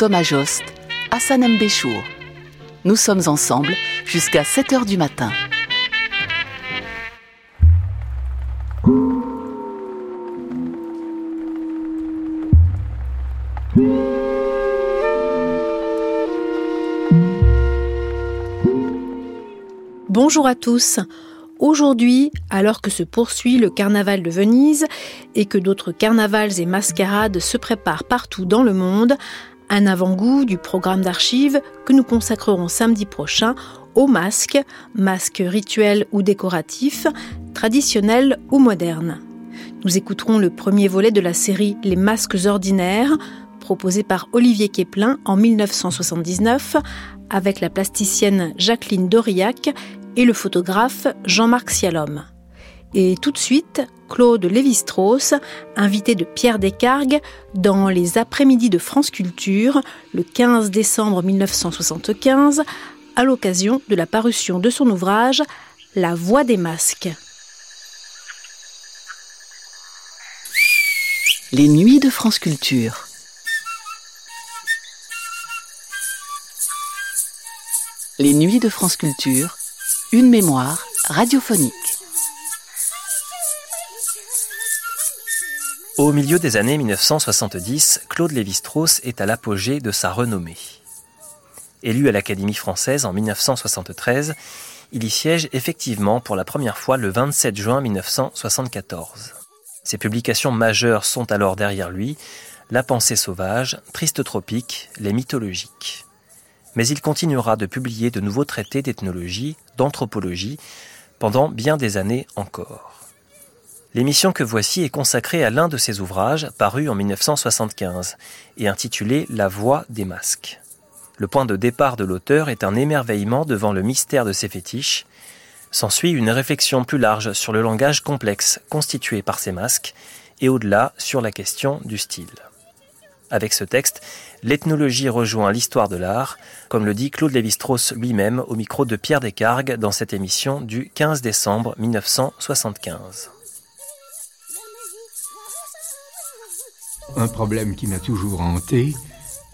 Thomas Jost, Hassan Mbéchour. Nous sommes ensemble jusqu'à 7 h du matin. Bonjour à tous. Aujourd'hui, alors que se poursuit le carnaval de Venise et que d'autres carnavals et mascarades se préparent partout dans le monde, un avant-goût du programme d'archives que nous consacrerons samedi prochain aux masques, masques rituels ou décoratifs, traditionnels ou modernes. Nous écouterons le premier volet de la série Les masques ordinaires, proposé par Olivier Keplin en 1979, avec la plasticienne Jacqueline Doriac et le photographe Jean-Marc Cialom. Et tout de suite, Claude Lévi-Strauss, invité de Pierre Descargues dans les après-midi de France Culture le 15 décembre 1975 à l'occasion de la parution de son ouvrage La voix des masques. Les nuits de France Culture. Les nuits de France Culture, une mémoire radiophonique. Au milieu des années 1970, Claude Lévi-Strauss est à l'apogée de sa renommée. Élu à l'Académie française en 1973, il y siège effectivement pour la première fois le 27 juin 1974. Ses publications majeures sont alors derrière lui La pensée sauvage, Triste tropique, Les mythologiques. Mais il continuera de publier de nouveaux traités d'ethnologie, d'anthropologie, pendant bien des années encore. L'émission que voici est consacrée à l'un de ses ouvrages, paru en 1975, et intitulé La voix des masques. Le point de départ de l'auteur est un émerveillement devant le mystère de ses fétiches. S'ensuit une réflexion plus large sur le langage complexe constitué par ces masques, et au-delà sur la question du style. Avec ce texte, l'ethnologie rejoint l'histoire de l'art, comme le dit Claude Lévi-Strauss lui-même au micro de Pierre Descargues dans cette émission du 15 décembre 1975. Un problème qui m'a toujours hanté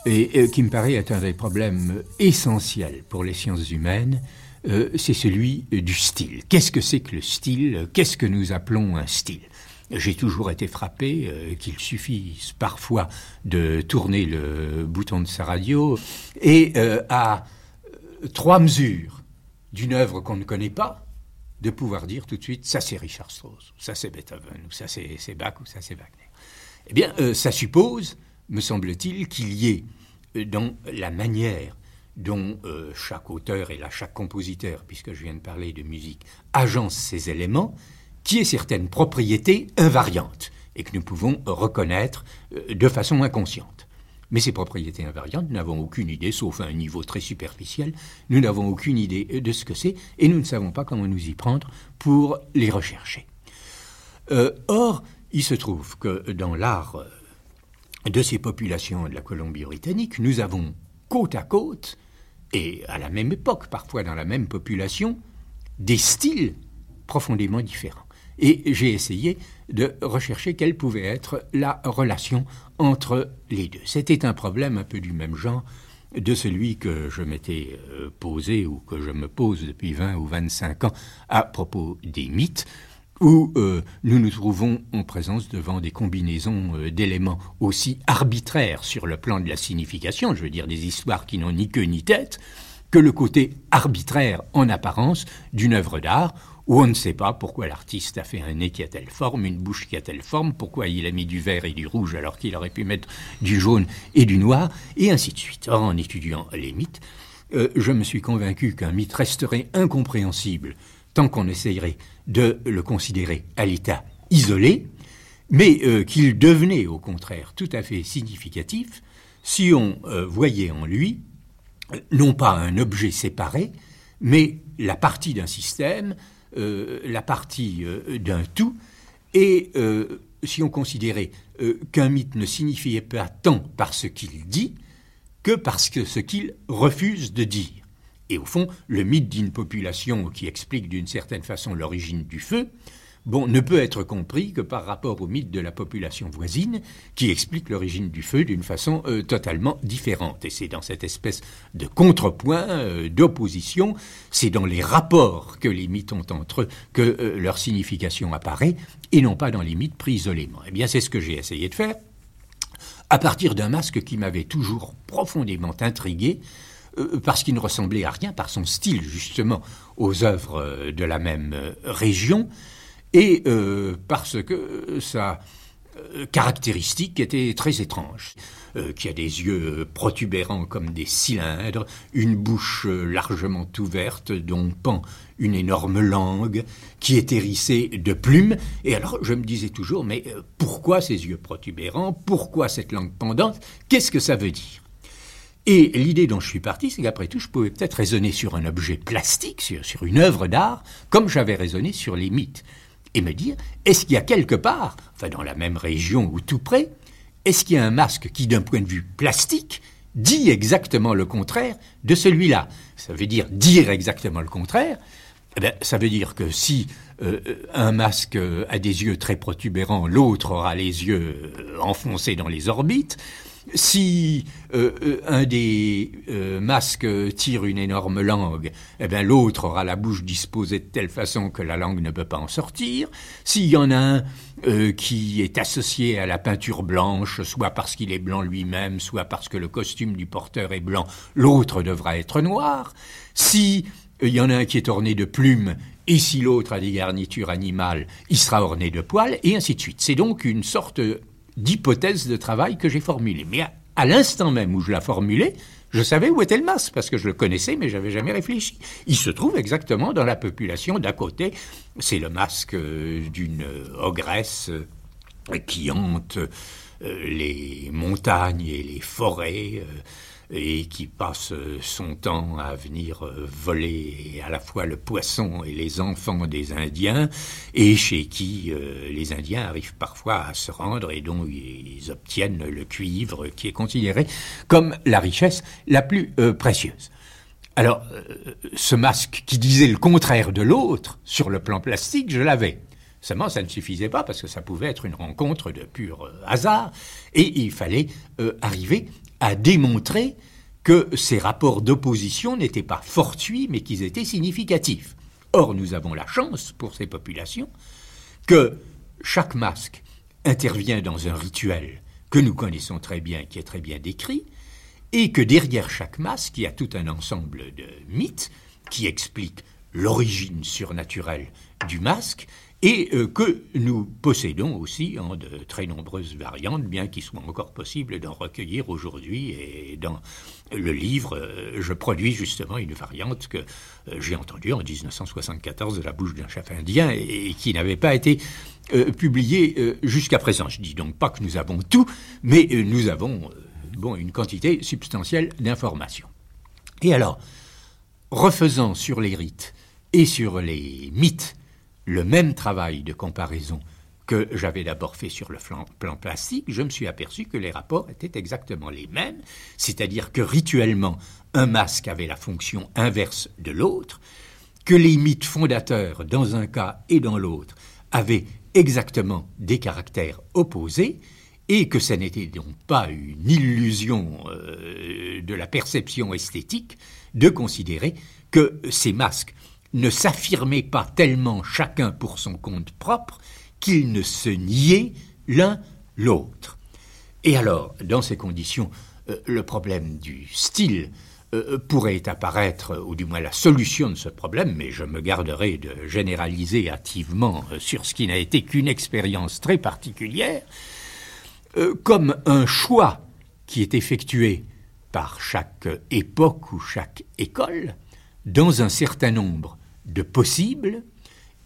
et qui me paraît être un des problèmes essentiels pour les sciences humaines, euh, c'est celui du style. Qu'est-ce que c'est que le style? Qu'est-ce que nous appelons un style? J'ai toujours été frappé euh, qu'il suffise parfois de tourner le bouton de sa radio et euh, à trois mesures d'une œuvre qu'on ne connaît pas, de pouvoir dire tout de suite ça c'est Richard Strauss, ça c'est Beethoven, ou ça c'est Bach, ou ça c'est Wagner. Eh bien, euh, ça suppose, me semble-t-il, qu'il y ait euh, dans la manière dont euh, chaque auteur et là chaque compositeur, puisque je viens de parler de musique, agence ces éléments, qui ait certaines propriétés invariantes et que nous pouvons reconnaître de façon inconsciente. Mais ces propriétés invariantes, nous n'avons aucune idée, sauf à un niveau très superficiel, nous n'avons aucune idée de ce que c'est et nous ne savons pas comment nous y prendre pour les rechercher. or, il se trouve que dans l'art euh, de ces populations de la Colombie-Britannique, nous avons côte à côte, et à la même époque, parfois dans la même population, des styles profondément différents. Et j'ai essayé de rechercher quelle pouvait être la relation entre les deux. C'était un problème un peu du même genre de celui que je m'étais euh, posé ou que je me pose depuis 20 ou 25 ans à propos des mythes où euh, nous nous trouvons en présence devant des combinaisons euh, d'éléments aussi arbitraires sur le plan de la signification, je veux dire des histoires qui n'ont ni queue ni tête, que le côté arbitraire en apparence d'une œuvre d'art, où on ne sait pas pourquoi l'artiste a fait un nez qui a telle forme, une bouche qui a telle forme, pourquoi il a mis du vert et du rouge alors qu'il aurait pu mettre du jaune et du noir, et ainsi de suite. Or, en étudiant les mythes, euh, je me suis convaincu qu'un mythe resterait incompréhensible tant qu'on essayerait de le considérer à l'état isolé, mais euh, qu'il devenait au contraire tout à fait significatif si on voyait en lui non pas un objet séparé, mais la partie d'un système, la partie d'un tout, et si on considérait qu'un mythe ne signifiait pas tant par ce qu'il dit que parce que ce qu'il refuse de dire. Et au fond, le mythe d'une population qui explique d'une certaine façon l'origine du feu, ne peut être compris que par rapport au mythe de la population voisine, qui explique l'origine du feu d'une façon euh, totalement différente. Et c'est dans cette espèce de contrepoint, euh, d'opposition, c'est dans les rapports que les mythes ont entre eux que euh, leur signification apparaît, et non pas dans les mythes pris isolément. Eh bien, c'est ce que j'ai essayé de faire, à partir d'un masque qui m'avait toujours profondément intrigué, parce qu'il ne ressemblait à rien par son style justement aux œuvres euh, de la même euh, région, et parce que sa caractéristique était très étrange, qui a des yeux protubérants comme des cylindres, une bouche largement ouverte dont pend une énorme langue, qui est hérissée de plumes, et alors je me disais toujours, mais pourquoi ces yeux protubérants, pourquoi cette langue pendante, qu'est-ce que ça veut dire? Et l'idée dont je suis parti, c'est qu'après tout, je pouvais peut-être raisonner sur un objet plastique, sur, une œuvre d'art, comme j'avais raisonné sur les mythes. Et me dire, est-ce qu'il y a quelque part, enfin dans la même région ou tout près, est-ce qu'il y a un masque qui, d'un point de vue plastique, dit exactement le contraire de celui-là? Ça veut dire dire exactement le contraire. Eh bien, ça veut dire que si euh, un masque a des yeux très protubérants, l'autre aura les yeux enfoncés dans les orbites. Si euh, euh, un des euh, masques tire une énorme langue, eh bien l'autre aura la bouche disposée de telle façon que la langue ne peut pas en sortir. S'il y en a un qui est associé à la peinture blanche, soit parce qu'il est blanc lui-même, soit parce que le costume du porteur est blanc, l'autre devra être noir. Si il y en a un qui est orné de plumes, et si l'autre a des garnitures animales, il sera orné de poils, et ainsi de suite. C'est donc une sorte d'hypothèse de travail que j'ai formulée. Mais à, l'instant même où je la formulais, je savais où était le masque, parce que je le connaissais, mais j'avais jamais réfléchi. Il se trouve exactement dans la population d'à côté. C'est le masque euh, d'une ogresse euh, qui hante euh, les montagnes et les forêts et qui passe son temps à venir euh, voler à la fois le poisson et les enfants des Indiens, et chez qui euh, les Indiens arrivent parfois à se rendre et dont ils obtiennent le cuivre qui est considéré comme la richesse la plus euh, précieuse. Alors, ce masque qui disait le contraire de l'autre, sur le plan plastique, je l'avais. Seulement, ça ne suffisait pas parce que ça pouvait être une rencontre de pur hasard et il fallait arriver a démontré que ces rapports d'opposition n'étaient pas fortuits, mais qu'ils étaient significatifs. Or, nous avons la chance, pour ces populations, que chaque masque intervient dans un rituel que nous connaissons très bien, qui est très bien décrit, et que derrière chaque masque, il y a tout un ensemble de mythes qui expliquent l'origine surnaturelle du masque et euh, que nous possédons aussi en de très nombreuses variantes, bien qu'il soit encore possible d'en recueillir aujourd'hui. Et dans le livre, euh, je produis justement une variante que euh, j'ai entendue en 1974 de la bouche d'un chef indien et, qui n'avait pas été publiée jusqu'à présent. Je dis donc pas que nous avons tout, mais nous avons bon, une quantité substantielle d'informations. Et alors, refaisant sur les rites et sur les mythes, le même travail de comparaison que j'avais d'abord fait sur le plan, plastique, je me suis aperçu que les rapports étaient exactement les mêmes, c'est-à-dire que rituellement, un masque avait la fonction inverse de l'autre, que les mythes fondateurs, dans un cas et dans l'autre, avaient exactement des caractères opposés, et que ce n'était donc pas une illusion euh, de la perception esthétique de considérer que ces masques ne s'affirmaient pas tellement chacun pour son compte propre qu'ils ne se niaient l'un l'autre. Et alors, dans ces conditions, euh, le problème du style euh, pourrait apparaître, ou du moins la solution de ce problème, mais je me garderai de généraliser hâtivement euh, sur ce qui n'a été qu'une expérience très particulière, comme un choix qui est effectué par chaque époque ou chaque école dans un certain nombre de possibles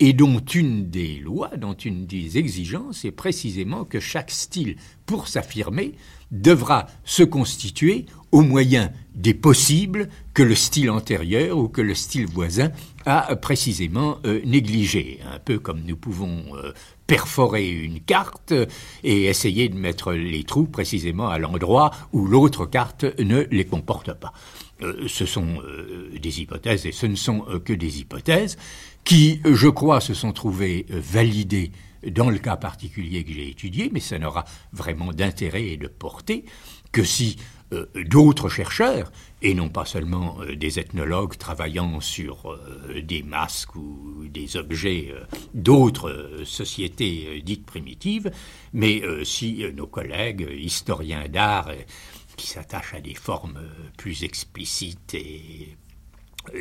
et dont une des lois, dont une des exigences est précisément que chaque style, pour s'affirmer, devra se constituer au moyen des possibles que le style antérieur ou que le style voisin a précisément euh, négligé. Un peu comme nous pouvons euh, perforer une carte et essayer de mettre les trous précisément à l'endroit où l'autre carte ne les comporte pas. Euh, ce sont des hypothèses et ce ne sont que des hypothèses qui, je crois, se sont trouvées validées dans le cas particulier que j'ai étudié, mais ça n'aura vraiment d'intérêt et de portée que si euh, d'autres chercheurs, et non pas seulement euh, des ethnologues travaillant sur euh, des masques ou des objets d'autres sociétés dites primitives, mais si nos collègues historiens d'art qui s'attachent à des formes plus explicites et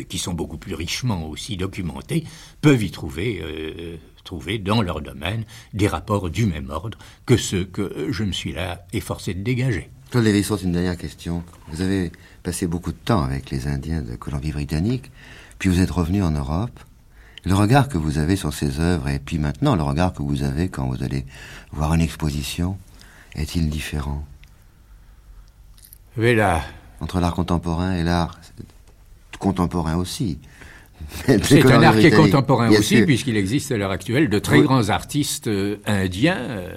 qui sont beaucoup plus richement aussi documentées, peuvent y trouver trouver dans leur domaine des rapports du même ordre que ceux que je me suis là efforcé de dégager. Claude lévis une dernière question. Vous avez passé beaucoup de temps avec les Indiens de Colombie-Britannique, puis vous êtes revenu en Europe. Le regard que vous avez sur ces œuvres, et puis maintenant le regard que vous avez quand vous allez voir une exposition, est-il différent? Là. Entre l'art contemporain et l'art contemporain aussi. C'est un art qui est contemporain aussi, puisqu'il existe à l'heure actuelle de très grands artistes euh, indiens. Euh.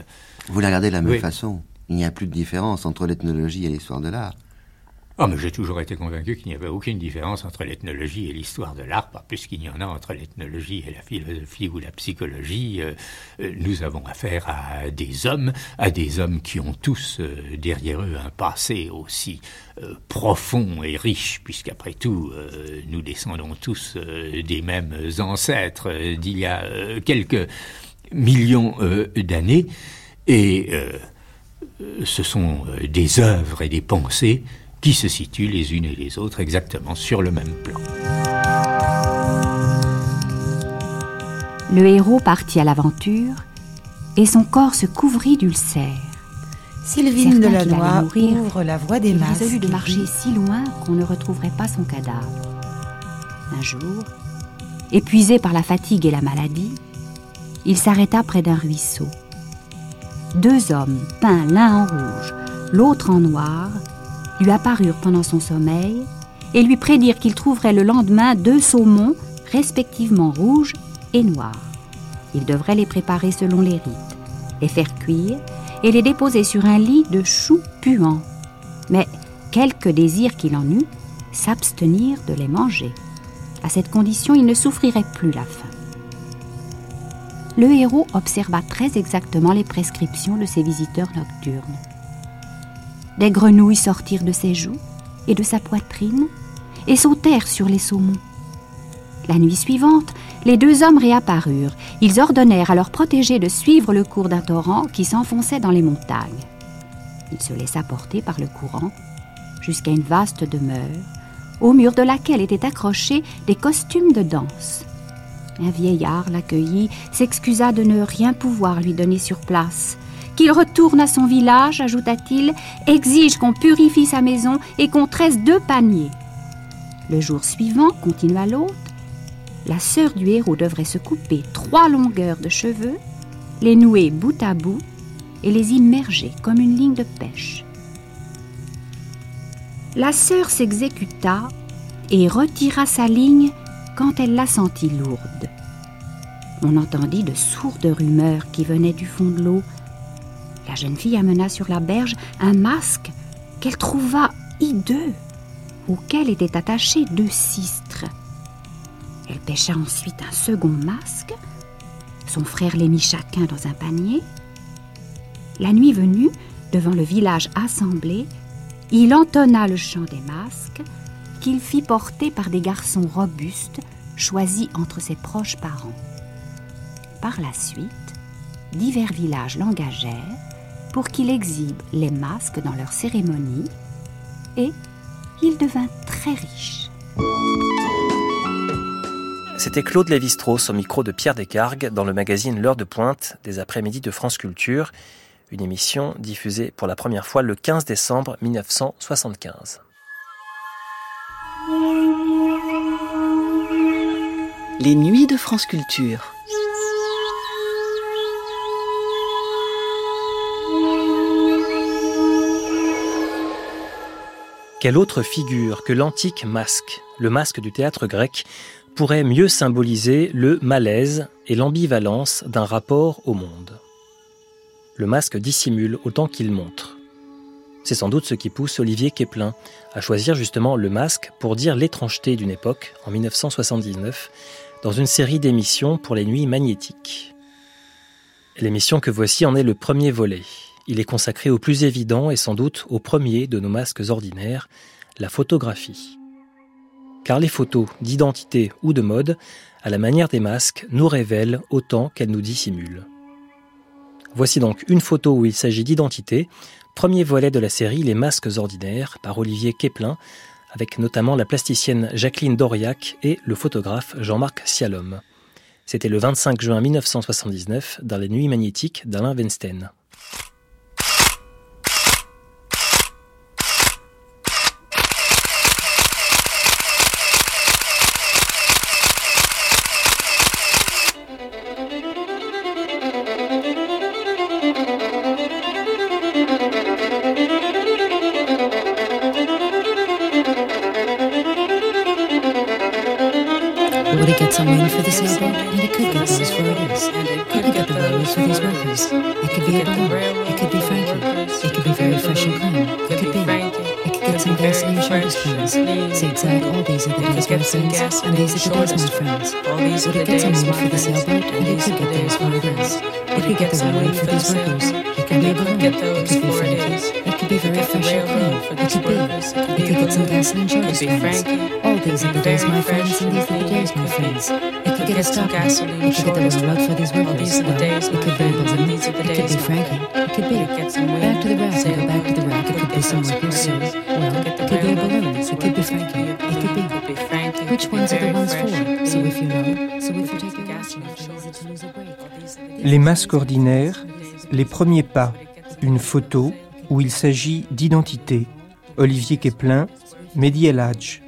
Vous la regardez de la même façon. Il n'y a plus de différence entre l'ethnologie et l'histoire de l'art. Oh, mais j'ai toujours été convaincu qu'il n'y avait aucune différence entre l'ethnologie et l'histoire de l'art, pas plus qu'il y en a entre l'ethnologie et la philosophie ou la psychologie. Euh, nous avons affaire à des hommes, à des hommes qui ont tous derrière eux un passé aussi euh, profond et riche, puisqu'après tout, euh, nous descendons tous euh, des mêmes ancêtres d'il y a quelques millions d'années, et ce sont des œuvres et des pensées qui se situent les unes et les autres exactement sur le même plan. Le héros partit à l'aventure et son corps se couvrit d'ulcères. Sylvine Delannoy ouvre la voie des masques. résolu de marcher si loin qu'on ne retrouverait pas son cadavre. Un jour, épuisé par la fatigue et la maladie, il s'arrêta près d'un ruisseau. Deux hommes, peints l'un en rouge, l'autre en noir, lui apparurent pendant son sommeil et lui prédirent qu'il trouverait le lendemain deux saumons, respectivement rouges et noirs. Il devrait les préparer selon les rites, les faire cuire et les déposer sur un lit de choux puants. Mais, quelque désir qu'il en eût, s'abstenir de les manger. À cette condition, il ne souffrirait plus la faim. Le héros observa très exactement les prescriptions de ses visiteurs nocturnes. Des grenouilles sortirent de ses joues et de sa poitrine et sautèrent sur les saumons. La nuit suivante, les deux hommes réapparurent. Ils ordonnèrent à leurs protégés de suivre le cours d'un torrent qui s'enfonçait dans les montagnes. Il se laissa porter par le courant jusqu'à une vaste demeure, au mur de laquelle étaient accrochés des costumes de danse. Un vieillard l'accueillit, s'excusa de ne rien pouvoir lui donner sur place. Qu'il retourne à son village, ajouta-t-il, exige qu'on purifie sa maison et qu'on tresse deux paniers. Le jour suivant, continua l'autre, la sœur du héros devrait se couper trois longueurs de cheveux, les nouer bout à bout et les immerger comme une ligne de pêche. La sœur s'exécuta et retira sa ligne quand elle la sentit lourde. On entendit de sourdes rumeurs qui venaient du fond de l'eau. La jeune fille amena sur la berge un masque qu'elle trouva hideux, auquel étaient attachés deux cistres. Elle pêcha ensuite un second masque. Son frère les mit chacun dans un panier. La nuit venue, devant le village assemblé, il entonna le chant des masques qu'il fit porter par des garçons robustes choisis entre ses proches parents. Par la suite, divers villages l'engagèrent pour qu'il exhibe les masques dans leurs cérémonies et il devint très riche. C'était Claude Lévi-Strauss au micro de Pierre Descargues dans le magazine L'heure de pointe des après-midi de France Culture, une émission diffusée pour la première fois le 15 décembre 1975. Les nuits de France Culture. Quelle autre figure que l'antique masque, le masque du théâtre grec, pourrait mieux symboliser le malaise et l'ambivalence d'un rapport au monde? Le masque dissimule autant qu'il montre. C'est sans doute ce qui pousse Olivier Keplin à choisir justement le masque pour dire l'étrangeté d'une époque, en 1979, dans une série d'émissions pour les nuits magnétiques. L'émission que voici en est le premier volet. Il est consacré au plus évident et sans doute au premier de nos masques ordinaires, la photographie. Car les photos d'identité ou de mode, à la manière des masques, nous révèlent autant qu'elles nous dissimulent. Voici donc une photo où il s'agit d'identité, premier volet de la série Les masques ordinaires par Olivier Keplin, avec notamment la plasticienne Jacqueline Doriac et le photographe Jean-Marc Sialom. C'était le 25 juin 1979 dans les nuits magnétiques d'Alain get some money for the sailboat, and it could get those for it is. It could get the values for these workers. It could be a bomb. It could be Frankie. It could be very fresh and clean. It could be. It could get some gas in your shoulders, friends. Zigzag, all these are the days, my friends, and these are the days, my friends. Would it get some money for the sailboat, and it could get those for it is. It could get the money for these workers. It could be a bomb. It could be Frankie. It could be very fresh and clean. It could be. It could get some gas in your shoulders, friends. All these are today's my friends, and these are today's my friends. It could get us talking. It could get the railroad for these workers. Well, it could be a balloon. It could be Frankie. It could be. Back to the rack and go back to the rack. It could be some workers soon. Well, it could be a balloon. It could be Frankie. It could be. Les masques ordinaires, les premiers pas, une photo où il s'agit d'identité. Olivier Keplin, Mehdi El Hadj.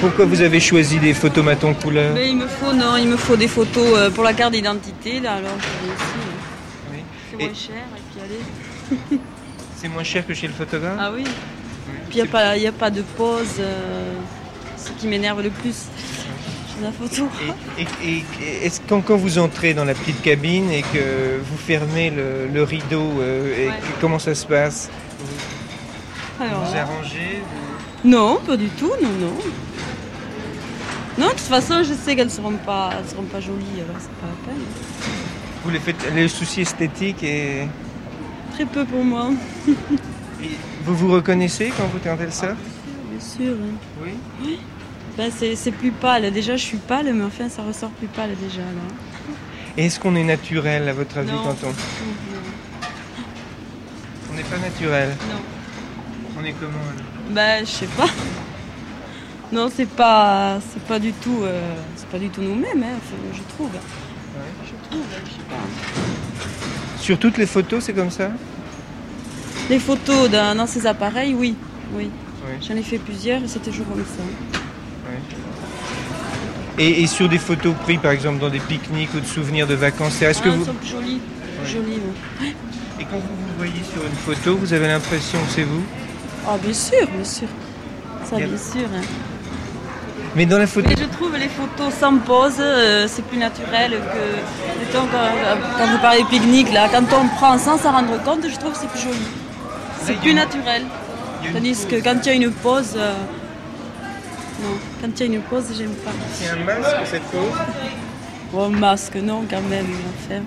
Pourquoi vous avez choisi des photomatons couleur Mais il me faut non, il me faut des photos euh, pour la carte d'identité là alors ici. C'est moins cher et puis allez. C'est moins cher que chez le photographe Ah oui. Puis il n'y a, pas de pause, euh, ce qui m'énerve le plus. La photo. Et, est-ce quand, quand vous entrez dans la petite cabine et que vous fermez le, rideau, euh, et comment ça se passe? Vous vous arrangez Non, pas du tout, non, non. Non, de toute façon, je sais qu'elles ne seront pas, seront pas jolies, alors c'est pas la peine. Vous les faites, les soucis esthétiques et... Très peu pour moi. Vous vous reconnaissez quand vous tentez le surf Bien sûr. Oui. oui. Ben, c'est plus pâle. Déjà, je suis pâle, mais enfin, ça ressort plus pâle déjà. Est-ce qu'on est naturel, à votre avis, quand on... On n'est pas naturel Non. On est comment alors? Ben, je sais pas. Non, c'est pas, c'est pas du tout, euh, c'est pas du tout nous-mêmes, hein, je trouve. Je trouve, je sais pas. Sur toutes les photos, c'est comme ça? Les photos dans, ces appareils, oui. oui. J'en ai fait plusieurs et c'est toujours comme ça. Et, sur des photos prises par exemple dans des pique-niques ou de souvenirs de vacances, est-ce que ah, vous... sont jolies. jolies Et quand vous vous voyez sur une photo, vous avez l'impression que c'est vous? Ah bien sûr, bien sûr. Ça bien sûr. Hein. Mais dans la photo. je trouve les photos sans pose, euh, c'est plus naturel que. Quand, quand vous parlez pique-nique, là, quand on prend sans s'en rendre compte, je trouve que c'est plus joli. C'est plus naturel. Tandis que quand il y a une pause. Euh, non, quand il y a une pause, j'aime pas. C'est un masque cette pause Oh, masque, non, quand même, enfin.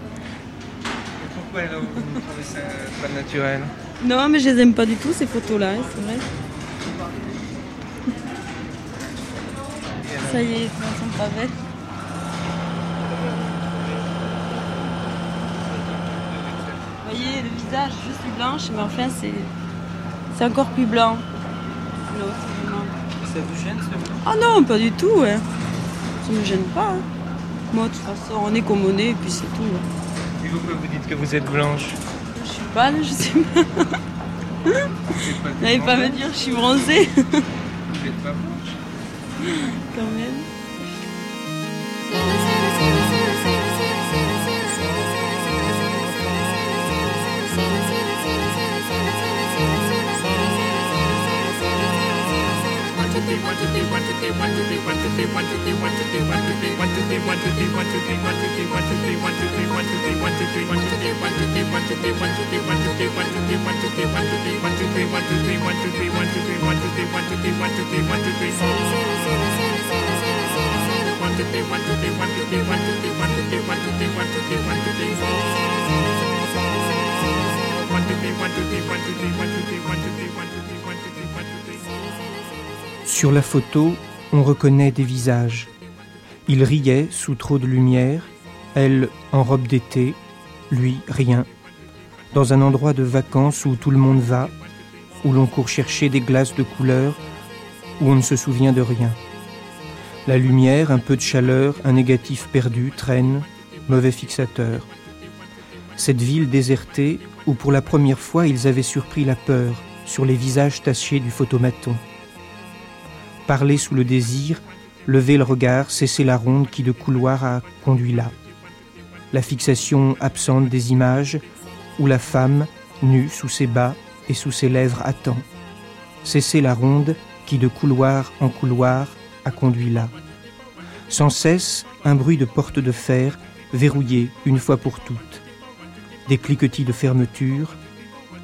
Pourquoi alors vous trouvez ça pas naturel? Non, mais je les aime pas du tout, ces photos-là, hein, c'est vrai. Ça y est, elles sont pas belles. Vous voyez, le visage, suis blanche, mais enfin, c'est, c'est encore plus blanc. Ça vous gêne, ça Ah non, pas du tout, ouais. Ça me gêne pas. Hein. Moi, de toute façon, on est comme on est, et puis c'est tout. Hein. Et pourquoi vous dites que vous êtes blanche? Je suis pâle, je sais pas. Vous n'allez pas me dire que je suis bronzée. Vous n'êtes pas blanche? quand même. Sur la photo, on reconnaît des visages. Il riait sous trop de lumière, elle en robe d'été, lui rien. Dans un endroit de vacances où tout le monde va, où l'on court chercher des glaces de couleur, où on ne se souvient de rien. La lumière, un peu de chaleur, un négatif perdu, traîne, mauvais fixateur. Cette ville désertée où pour la première fois ils avaient surpris la peur sur les visages tachés du photomaton. Parler sous le désir, lever le regard, cesser la ronde qui de couloir a conduit là. La fixation absente des images, où la femme, nue sous ses bas et sous ses lèvres, attend. Cesser la ronde qui de couloir en couloir a conduit là. Sans cesse, un bruit de porte de fer verrouillée une fois pour toutes. Des cliquetis de fermeture,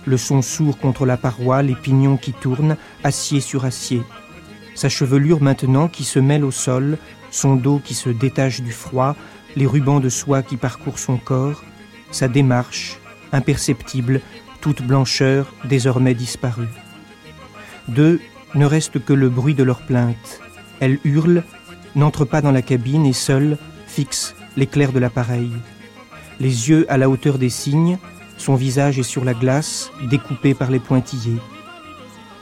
le son sourd contre la paroi, les pignons qui tournent, acier sur acier. Sa chevelure maintenant qui se mêle au sol, son dos qui se détache du froid, les rubans de soie qui parcourent son corps, sa démarche, imperceptible, toute blancheur désormais disparue. Deux ne reste que le bruit de leur plainte. Elle hurle, n'entre pas dans la cabine et seule fixe l'éclair de l'appareil. Les yeux à la hauteur des cygnes, son visage est sur la glace, découpé par les pointillés.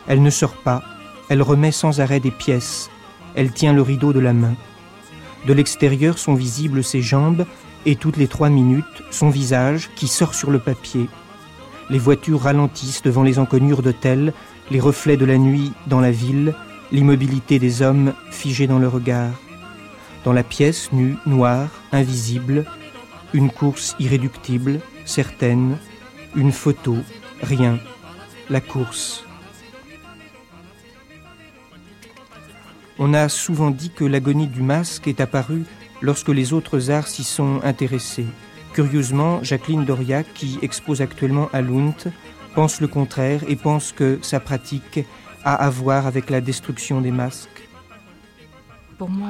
Elle ne sort pas, elle remet sans arrêt des pièces, elle tient le rideau de la main. De l'extérieur sont visibles ses jambes et toutes les trois minutes son visage qui sort sur le papier. Les voitures ralentissent devant les encoignures d'hôtels, les reflets de la nuit dans la ville, l'immobilité des hommes figés dans le regard. Dans la pièce nue, noire, invisible, une course irréductible, certaine, une photo, rien, la course. On a souvent dit que l'agonie du masque est apparue lorsque les autres arts s'y sont intéressés. Curieusement, Jacqueline Doriac, qui expose actuellement à Lund, pense le contraire et pense que sa pratique à voir avec la destruction des masques? Pour moi,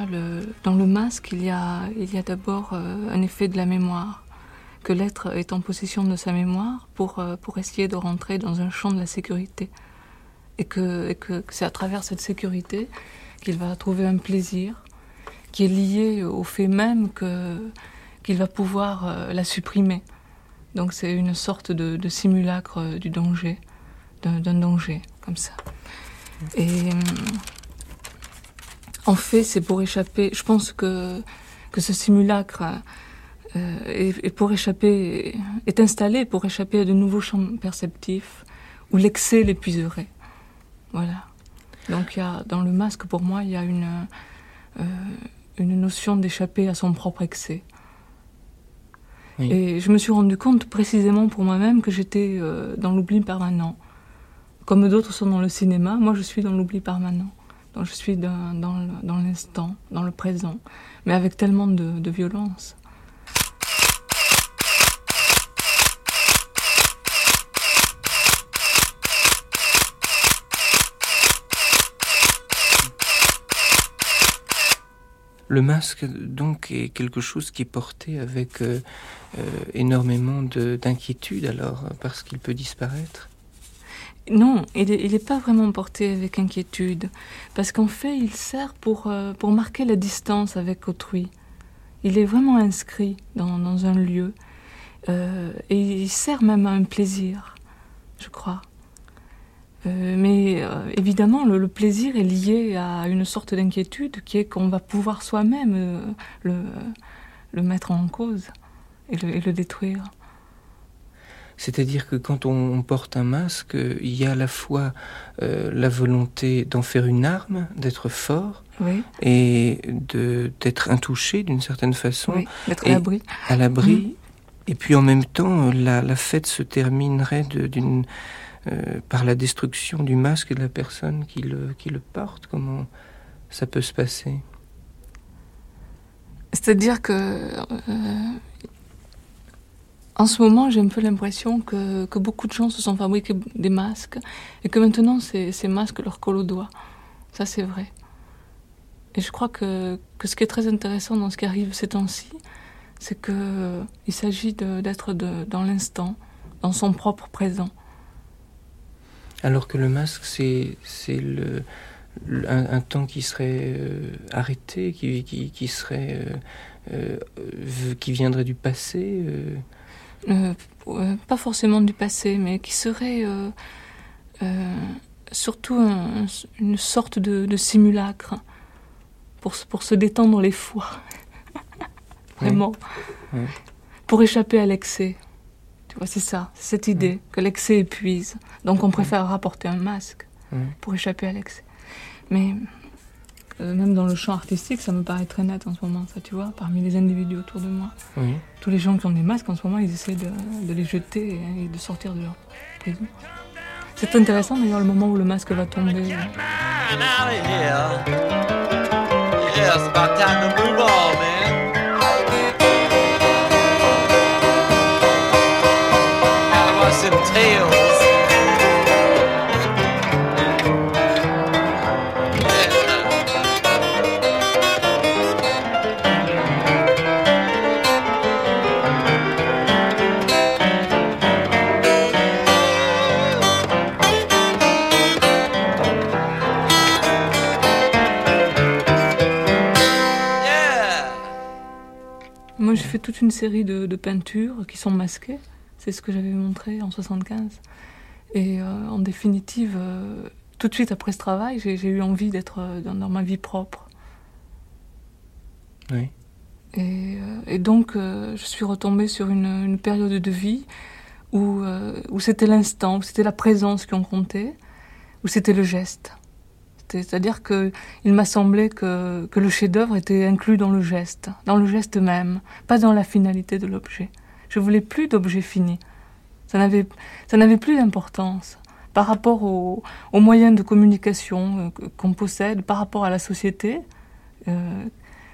dans le masque, il y a, d'abord euh, un effet de la mémoire, que l'être est en possession de sa mémoire pour, euh, essayer de rentrer dans un champ de la sécurité. Et que, c'est à travers cette sécurité qu'il va trouver un plaisir qui est lié au fait même qu'il va pouvoir euh, la supprimer. Donc c'est une sorte de, simulacre du danger, d'un danger, comme ça. Et euh, en fait, c'est pour échapper. Je pense que, que ce simulacre euh, est, est, pour échapper, est installé pour échapper à de nouveaux champs perceptifs où l'excès l'épuiserait. Voilà. Donc il y a, dans le masque, pour moi, il y a une, euh, une notion d'échapper à son propre excès. Oui. Et je me suis rendu compte précisément pour moi-même que j'étais euh, dans l'oubli permanent. Comme d'autres sont dans le cinéma, moi je suis dans l'oubli permanent. Je suis dans, l'instant, dans le présent, mais avec tellement de, de violence. Le masque, donc, est quelque chose qui est porté avec euh, euh, énormément d'inquiétude, alors, parce qu'il peut disparaître Non, il n'est pas vraiment porté avec inquiétude, parce qu'en fait, il sert pour, euh, pour marquer la distance avec autrui. Il est vraiment inscrit dans, un lieu, euh, et il sert même à un plaisir, je crois. Euh, mais évidemment, le, plaisir est lié à une sorte d'inquiétude qui est qu'on va pouvoir soi-même le, mettre en cause et le détruire. C'est-à-dire que quand on porte un masque, il y a à la fois euh, la volonté d'en faire une arme, d'être fort, et d'être intouché d'une certaine façon. Oui, d'être à l'abri. À l'abri. Mm. Et puis en même temps, la, la fête se terminerait d'une euh, par la destruction du masque de la personne qui le, qui le porte. Comment ça peut se passer? C'est-à-dire que euh, en ce moment, j'ai un peu l'impression que, que, beaucoup de gens se sont fabriqués des masques et que maintenant ces, ces masques leur collent au doigt. Ça, c'est vrai. Et je crois que, que, ce qui est très intéressant dans ce qui arrive ces temps-ci, c'est qu'il euh, s'agit d'être dans l'instant, dans son propre présent. Alors que le masque, c'est le, un, un, temps qui serait euh, arrêté, qui, qui, qui serait euh, euh, qui viendrait du passé. Pas forcément du passé, mais qui serait surtout un, une sorte de, de simulacre pour, pour se détendre les foies. Vraiment. Oui. Pour échapper à l'excès. Tu vois, c'est ça, c'est cette idée que l'excès épuise. Donc on préfère rapporter un masque pour échapper à l'excès. Mais euh, même dans le champ artistique, ça me paraît très net en ce moment, ça, tu vois, parmi les individus autour de moi. Oui. Tous les gens qui ont des masques en ce moment, ils essaient de, de les jeter et de sortir de leur prison. C'est intéressant d'ailleurs le moment où le masque va tomber. Fait toute une série de, de, peintures qui sont masquées. C'est ce que j'avais montré en 75. Et euh, en définitive, euh, tout de suite après ce travail, j'ai eu envie d'être euh, dans, dans, ma vie propre. Oui. Et, et donc, je suis retombée sur une, une période de vie où, où c'était l'instant, où c'était la présence qui en comptait, où c'était le geste. C'est-à-dire que il m'a semblé que, que le chef-d'œuvre était inclus dans le geste, dans le geste même, pas dans la finalité de l'objet. Je voulais plus d'objet fini. Ça n'avait, ça n'avait plus d'importance par rapport aux, moyens de communication euh, qu'on possède, par rapport à la société, euh,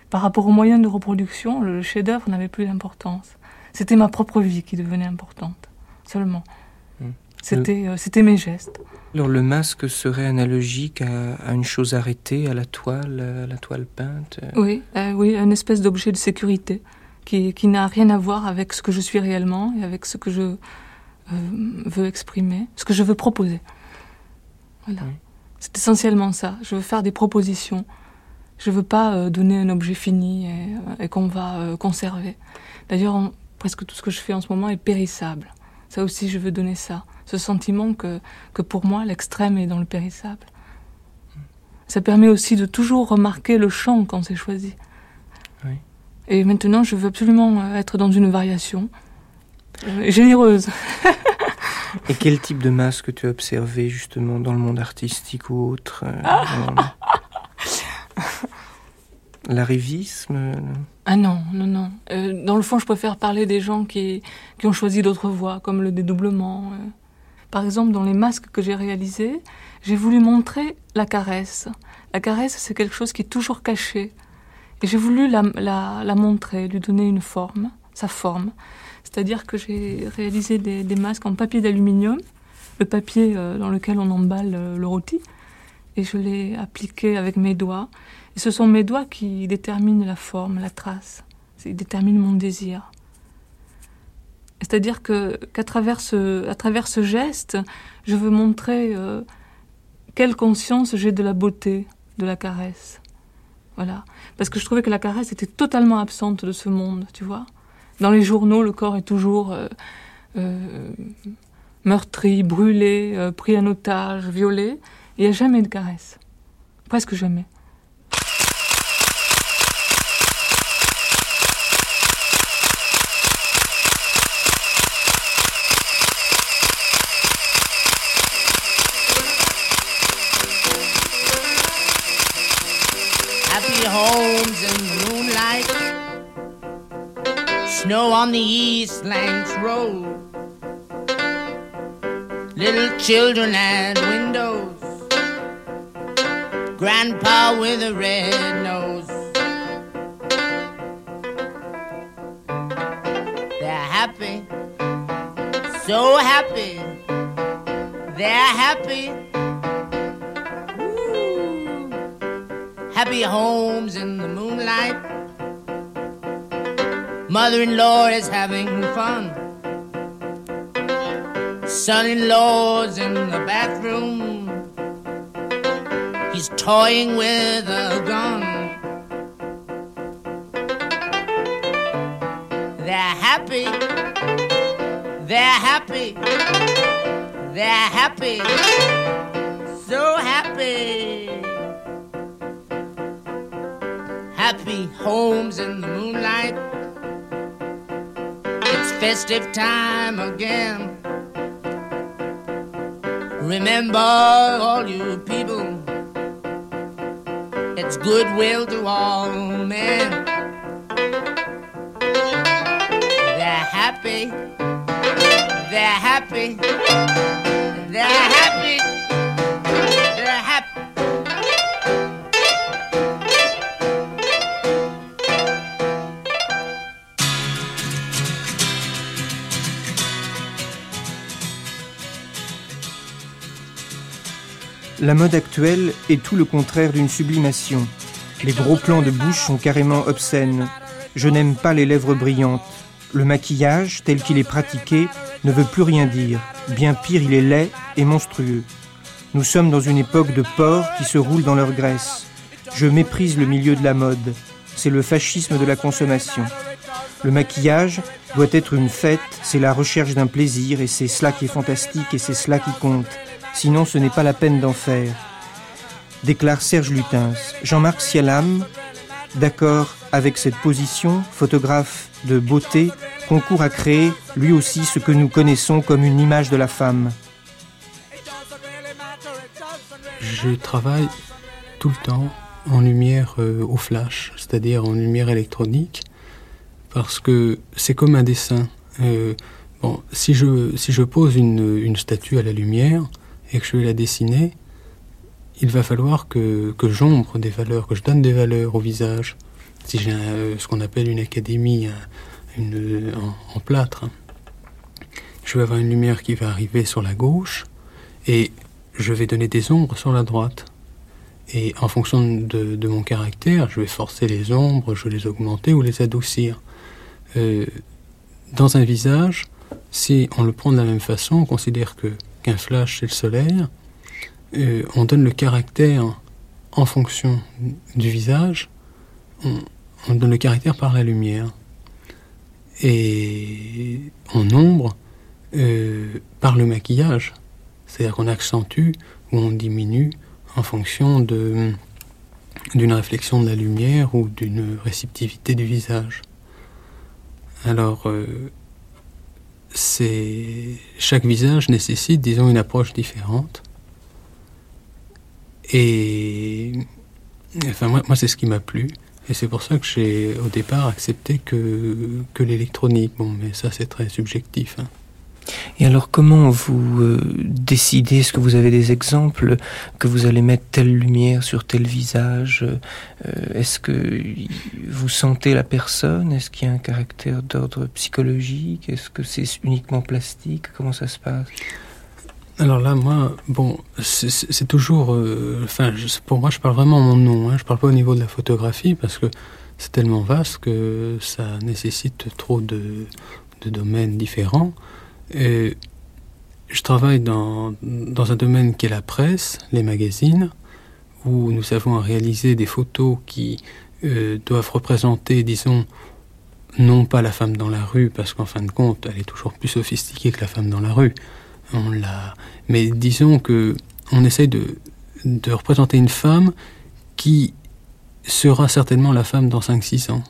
par rapport aux moyens de reproduction. Le chef-d'œuvre n'avait plus d'importance. C'était ma propre vie qui devenait importante, seulement. C'était, euh, c'était mes gestes. Alors le masque serait analogique à, à, une chose arrêtée, à la toile, à la toile peinte Oui, euh, oui, une espèce d'objet de sécurité qui, qui n'a rien à voir avec ce que je suis réellement et avec ce que je euh, veux exprimer, ce que je veux proposer. Voilà. Oui. C'est essentiellement ça. Je veux faire des propositions. Je veux pas euh, donner un objet fini et, euh, et qu'on va euh, conserver. D'ailleurs, presque tout ce que je fais en ce moment est périssable. Ça aussi, je veux donner ça ce sentiment que, que pour moi l'extrême est dans le périssable. Ça permet aussi de toujours remarquer le champ quand c'est choisi. Oui. Et maintenant, je veux absolument être dans une variation euh, généreuse. Et quel type de masque tu as observé justement dans le monde artistique ou autre euh, ah L'arrivisme Ah non, non, non. Euh, dans le fond, je préfère parler des gens qui, qui ont choisi d'autres voies, comme le dédoublement. Par exemple, dans les masques que j'ai réalisés, j'ai voulu montrer la caresse. La caresse, c'est quelque chose qui est toujours caché. Et j'ai voulu la, la, la, montrer, lui donner une forme, sa forme. C'est-à-dire que j'ai réalisé des, des, masques en papier d'aluminium, le papier euh, dans lequel on emballe euh, le rôti, et je l'ai appliqué avec mes doigts. Et ce sont mes doigts qui déterminent la forme, la trace. Ils déterminent mon désir. C'est-à-dire que qu'à travers ce, à travers ce geste, je veux montrer euh, quelle conscience j'ai de la beauté de la caresse. Voilà, parce que je trouvais que la caresse était totalement absente de ce monde, tu vois. Dans les journaux, le corps est toujours euh, euh, meurtri, brûlé, pris en otage, violé. Il n'y a jamais de caresse, presque jamais. Homes in the moonlight. Snow on the East Lanks Road. Little children at windows. Grandpa with a red nose. They're happy, so happy. They're happy. Happy homes in the moonlight. Mother in law is having fun. Son in law's in the bathroom. He's toying with a gun. They're happy. They're happy. They're happy. So happy. Happy homes in the moonlight. It's festive time again. Remember, all you people, it's goodwill to all men. They're happy, they're happy, they're happy, La mode actuelle est tout le contraire d'une sublimation. Les gros plans de bouche sont carrément obscènes. Je n'aime pas les lèvres brillantes. Le maquillage, tel qu'il est pratiqué, ne veut plus rien dire. Bien pire, il est laid et monstrueux. Nous sommes dans une époque de porcs qui se roulent dans leur graisse. Je méprise le milieu de la mode. C'est le fascisme de la consommation. Le maquillage doit être une fête, c'est la recherche d'un plaisir et c'est cela qui est fantastique et c'est cela qui compte. Sinon, ce n'est pas la peine d'en faire. Déclare Serge Lutens. Jean-Marc Sialam, d'accord avec cette position, photographe de beauté, concourt à créer lui aussi ce que nous connaissons comme une image de la femme. Je travaille tout le temps en lumière euh, au flash, c'est-à-dire en lumière électronique, parce que c'est comme un dessin. Euh, bon, si je, si je pose une, une, statue à la lumière et que je vais la dessiner, il va falloir que, que j'ombre des valeurs, que je donne des valeurs au visage. Si j'ai ce qu'on appelle une académie en plâtre, hein. je vais avoir une lumière qui va arriver sur la gauche et je vais donner des ombres sur la droite. Et en fonction de, de, mon caractère, je vais forcer les ombres, je vais les augmenter ou les adoucir. Euh, dans un visage, si on le prend de la même façon, on considère que qu'un flash c'est le soleil, on donne le caractère en fonction du visage, on, on, donne le caractère par la lumière. Et en ombre, euh, par le maquillage. C'est-à-dire qu'on accentue ou on diminue en fonction d'une réflexion de la lumière ou d'une réceptivité du visage. Alors, euh, c'est chaque visage nécessite, disons, une approche différente. Et enfin, moi, c'est ce qui m'a plu. Et c'est pour ça que j'ai au départ accepté que, que l'électronique. Bon, mais ça c'est très subjectif. Hein. Et alors comment vous euh, décidez Est-ce que vous avez des exemples que vous allez mettre telle lumière sur tel visage euh, Est-ce que vous sentez la personne Est-ce qu'il y a un caractère d'ordre psychologique Est-ce que c'est uniquement plastique Comment ça se passe? Alors là, moi, bon, c'est toujours, euh, enfin, pour moi, je parle vraiment mon nom. Hein, je parle pas au niveau de la photographie parce que c'est tellement vaste que ça nécessite trop de, de domaines différents. Je travaille dans, dans un domaine qui est la presse, les magazines, où nous avons à réaliser des photos qui euh, doivent représenter, disons, non pas la femme dans la rue, parce qu'en fin de compte, elle est toujours plus sophistiquée que la femme dans la rue. On l'a, mais disons que on essaye de, de représenter une femme qui sera certainement la femme dans 5-6 ans.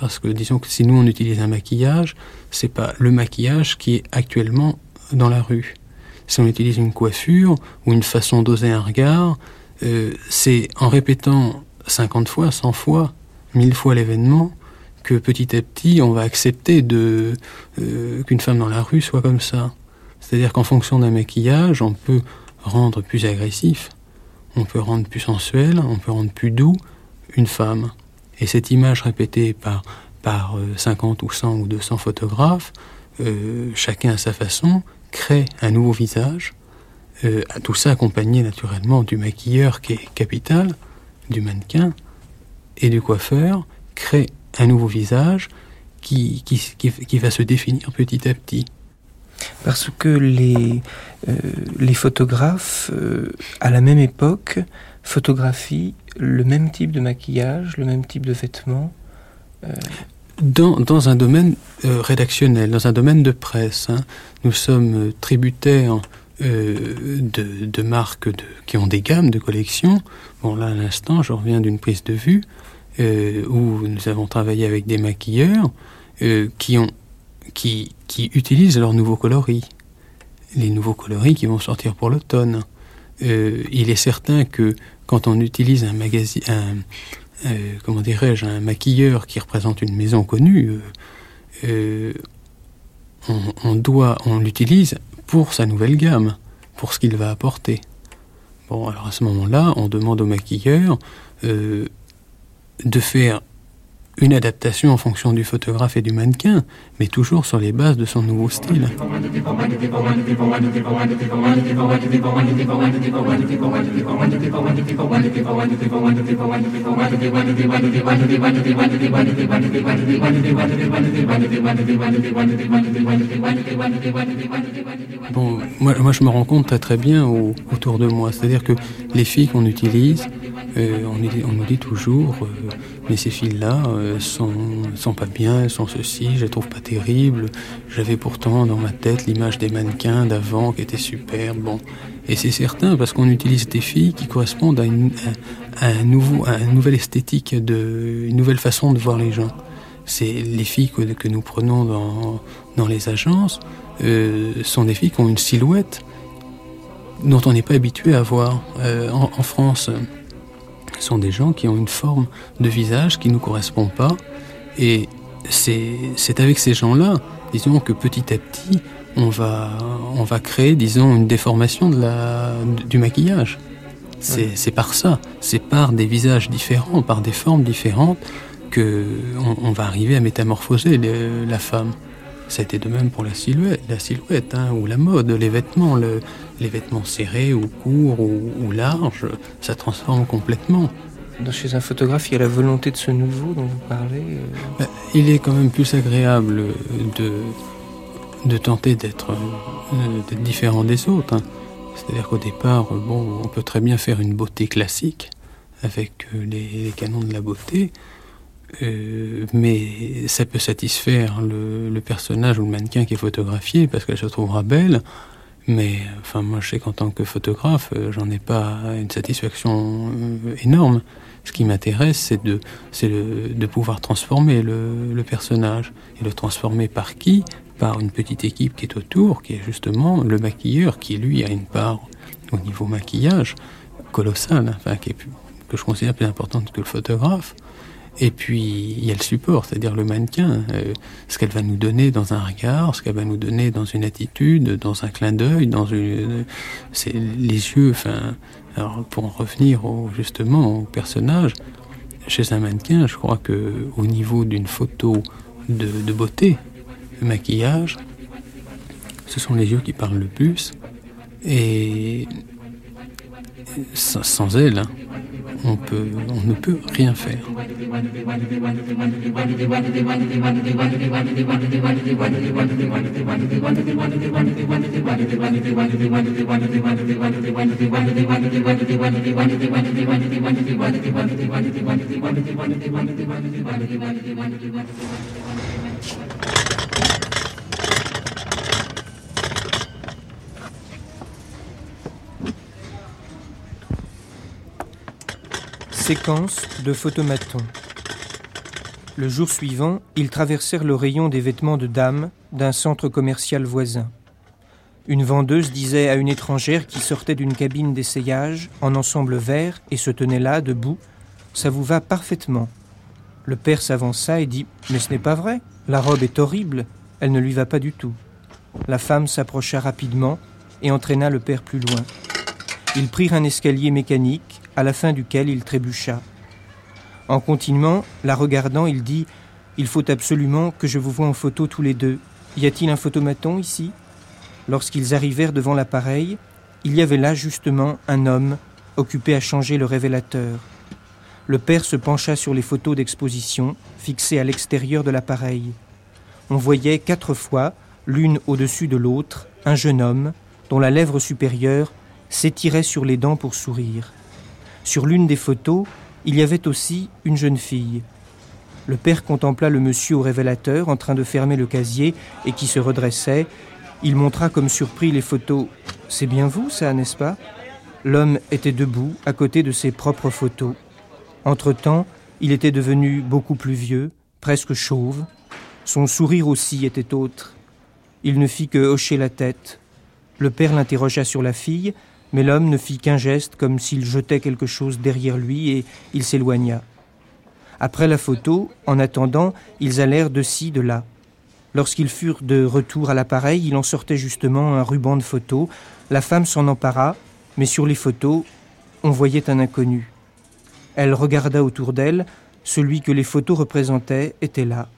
Parce que disons que si nous on utilise un maquillage, c'est pas le maquillage qui est actuellement dans la rue. Si on utilise une coiffure ou une façon d'oser un regard, euh, c'est en répétant 50 fois, 100 fois, 1000 fois l'événement, que petit à petit, on va accepter de euh, qu'une femme dans la rue soit comme ça. C'est-à-dire qu'en fonction d'un maquillage, on peut rendre plus agressif, on peut rendre plus sensuel, on peut rendre plus doux une femme. Et cette image répétée par, par 50 euh, ou 100 ou 200 photographes, euh, chacun à sa façon, crée un nouveau visage, euh, tout ça accompagné naturellement du maquilleur qui est capital, du mannequin et du coiffeur, crée un nouveau visage qui, qui, qui, va se définir petit à petit. Parce que les, euh, les photographes, à la même époque, photographient le même type de maquillage, le même type de vêtements. Dans, dans, un domaine rédactionnel, dans un domaine de presse, hein, nous sommes tributaires euh, de, de, marques qui ont des gammes de collections. Bon, là, à l'instant, je reviens d'une prise de vue euh, où nous avons travaillé avec des maquilleurs euh, qui, ont, qui, qui utilisent leurs nouveaux coloris. Les nouveaux coloris qui vont sortir pour l'automne. il est certain que quand on utilise un magazine, un, comment dirais-je, un maquilleur qui représente une maison connue, on, on, doit, on l'utilise pour sa nouvelle gamme, pour ce qu'il va apporter. Bon, alors à ce moment-là, on demande au maquilleur euh, de faire une adaptation en fonction du photographe et du mannequin, mais toujours sur les bases de son nouveau style. Bon, moi, je me rends compte très, très bien autour de moi, c'est-à-dire que les filles qu'on utilise, euh, on, nous dit toujours, euh, mais ces filles-là euh, sont, pas bien, elles sont ceci, je les trouve pas terribles. J'avais pourtant dans ma tête l'image des mannequins d'avant qui étaient superbes. Bon, et c'est certain parce qu'on utilise des filles qui correspondent à une, un nouveau, à une nouvelle esthétique, de, une nouvelle façon de voir les gens. C'est les filles que, nous prenons dans, dans les agences sont des filles qui ont une silhouette dont on n'est pas habitué à voir en France sont des gens qui ont une forme de visage qui ne nous correspond pas. Et c'est avec ces gens-là, disons que petit à petit, on va, on va créer, disons, une déformation de la, du maquillage. C'est par ça, c'est par des visages différents, par des formes différentes, que on, va arriver à métamorphoser la femme. Ça a été de même pour la silhouette, la silhouette hein, ou la mode, les vêtements, les vêtements serrés ou courts ou, larges, ça transforme complètement. Chez un photographe, il y a la volonté de ce nouveau dont vous parlez. Euh. Bah, il est quand même plus agréable de, de tenter d'être euh, différent des autres. Hein. C'est-à-dire qu'au départ, bon, on peut très bien faire une beauté classique avec euh, les canons de la beauté. Euh, mais ça peut satisfaire le, personnage ou le mannequin qui est photographié parce qu'elle se trouvera belle. Mais enfin, moi, je sais qu'en tant que photographe, euh, j'en ai pas une satisfaction euh, énorme. Ce qui m'intéresse, c'est de, de, pouvoir transformer le, le, personnage. Et le transformer par qui? Par une petite équipe qui est autour, qui est justement le maquilleur, qui lui a une part au niveau maquillage colossale, enfin, qui est, que je considère plus importante que le photographe. Et puis, il y a le support, c'est-à-dire le mannequin, euh, ce qu'elle va nous donner dans un regard, ce qu'elle va nous donner dans une attitude, dans un clin d'œil, dans une... C'est les yeux, enfin... Alors, pour en revenir justement au personnage, chez un mannequin, je crois que au niveau d'une photo de, beauté, de maquillage, ce sont les yeux qui parlent le plus. Et sans, sans elle, hein, on, peut, on ne peut rien faire. Séquence de photomaton. Le jour suivant, ils traversèrent le rayon des vêtements de dames d'un centre commercial voisin. Une vendeuse disait à une étrangère qui sortait d'une cabine d'essayage en ensemble vert et se tenait là, debout, ça vous va parfaitement. Le père s'avança et dit Mais ce n'est pas vrai, la robe est horrible, elle ne lui va pas du tout. La femme s'approcha rapidement et entraîna le père plus loin. Ils prirent un escalier mécanique, à la fin duquel il trébucha. En continuant, la regardant, il dit Il faut absolument que je vous voie en photo tous les deux. Y a-t-il un photomaton ici? Lorsqu'ils arrivèrent devant l'appareil, il y avait là justement un homme occupé à changer le révélateur. Le père se pencha sur les photos d'exposition fixées à l'extérieur de l'appareil. On voyait quatre fois, l'une au-dessus de l'autre, un jeune homme dont la lèvre supérieure s'étirait sur les dents pour sourire. Sur l'une des photos, il y avait aussi une jeune fille. Le père contempla le monsieur au révélateur en train de fermer le casier et qui se redressait. Il montra comme surpris les photos. C'est bien vous, ça, n'est-ce pas? L'homme était debout à côté de ses propres photos. Entre-temps, il était devenu beaucoup plus vieux, presque chauve. Son sourire aussi était autre. Il ne fit que hocher la tête. Le père l'interrogea sur la fille, mais l'homme ne fit qu'un geste comme s'il jetait quelque chose derrière lui et il s'éloigna. Après la photo, en attendant, ils allèrent de ci, de là. Lorsqu'ils furent de retour à l'appareil, il en sortait justement un ruban de photo. La femme s'en empara, mais sur les photos, on voyait un inconnu. Elle regarda autour d'elle, celui que les photos représentaient était là.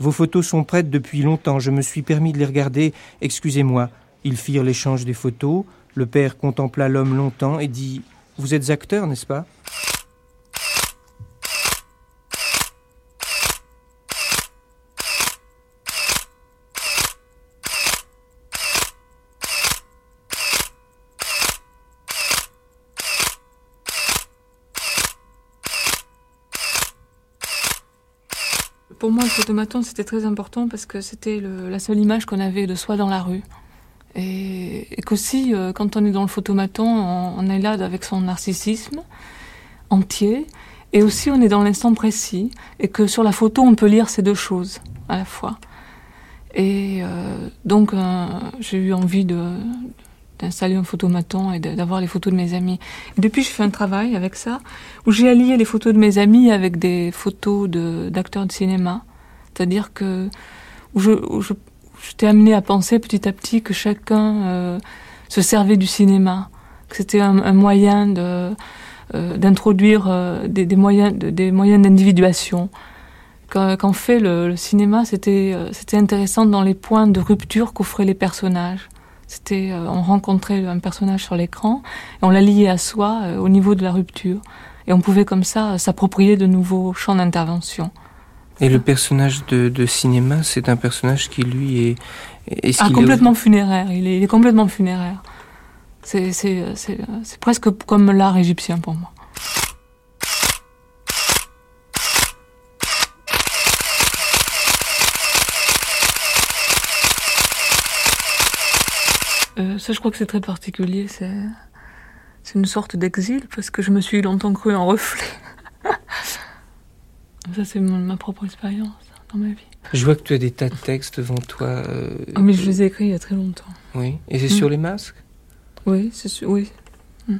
Vos photos sont prêtes depuis longtemps, je me suis permis de les regarder, excusez-moi. Ils firent l'échange des photos, le père contempla l'homme longtemps et dit Vous êtes acteur, n'est-ce pas? Pour moi, le photomaton, c'était très important parce que c'était la seule image qu'on avait de soi dans la rue. Et, qu'aussi, euh, quand on est dans le photomaton, on, est là avec son narcissisme entier. Et aussi, on est dans l'instant précis. Et que sur la photo, on peut lire ces deux choses à la fois. Et euh, donc, euh, j'ai eu envie d'installer un photomaton et d'avoir les photos de mes amis. Et depuis, je fais un travail avec ça, où j'ai allié les photos de mes amis avec des photos d'acteurs de, cinéma. C'est-à-dire que où je, j'étais amenée à penser petit à petit que chacun euh, se servait du cinéma, que c'était un, moyen de euh, d'introduire euh, des, moyens des moyens d'individuation. Qu'en fait le, cinéma c'était intéressant dans les points de rupture qu'offraient les personnages c'était, on rencontrait un personnage sur l'écran et on l'a lié à soi au niveau de la rupture. Et on pouvait comme ça s'approprier de nouveaux champs d'intervention. Et le personnage de, de cinéma, c'est un personnage qui lui est, est, ah, complètement funéraire. Il est, il est, complètement funéraire. C'est, presque comme l'art égyptien pour moi. Euh, ça, je crois que c'est très particulier. C'est, c'est une sorte d'exil parce que je me suis longtemps cru en reflet. Ça, c'est ma propre expérience dans ma vie. Je vois que tu as des tas de textes devant toi. Euh, ah, mais je les ai écrits il y a très longtemps. Oui. Et c'est mm. sur les masques? Oui, c'est sur. Oui. Mm.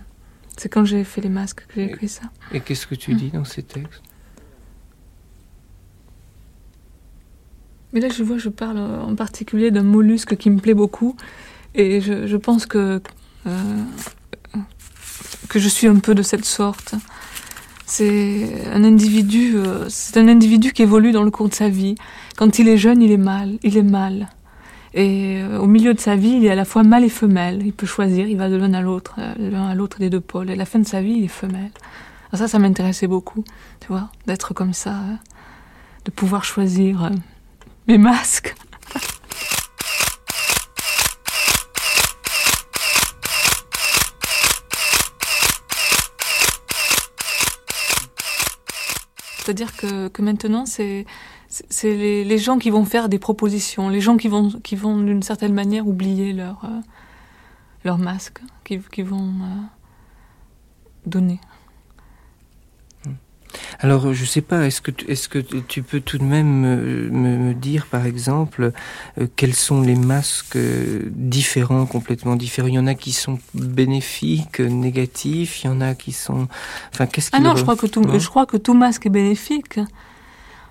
C'est quand j'ai fait les masques que j'ai écrit ça. Et qu'est-ce que tu mm. dis dans ces textes? Mais là, je vois, je parle en particulier d'un mollusque qui me plaît beaucoup et je, je pense que, euh, que je suis un peu de cette sorte. C'est un individu, euh, c'est un individu qui évolue dans le cours de sa vie. Quand il est jeune, il est mâle, il est mâle. Et euh, au milieu de sa vie, il est à la fois mâle et femelle. Il peut choisir, il va de l'un à l'autre, euh, l'un à l'autre des deux pôles. Et à la fin de sa vie, il est femelle. Alors ça, ça m'intéressait beaucoup, tu vois, d'être comme ça, hein. de pouvoir choisir mes masques. C'est-à-dire que, que, maintenant, c'est les, les, gens qui vont faire des propositions, les gens qui vont qui vont d'une certaine manière oublier leur euh, leur masque, qui, qui vont euh, donner. Alors, je ne sais pas, est-ce que, tu, est-ce que tu peux tout de même me, me dire, par exemple, euh, quels sont les masques euh, différents, complètement différents? Il y en a qui sont bénéfiques, négatifs, il y en a qui sont... Enfin, qu'est-ce Ah non, je crois, que tout, je crois que tout masque est bénéfique.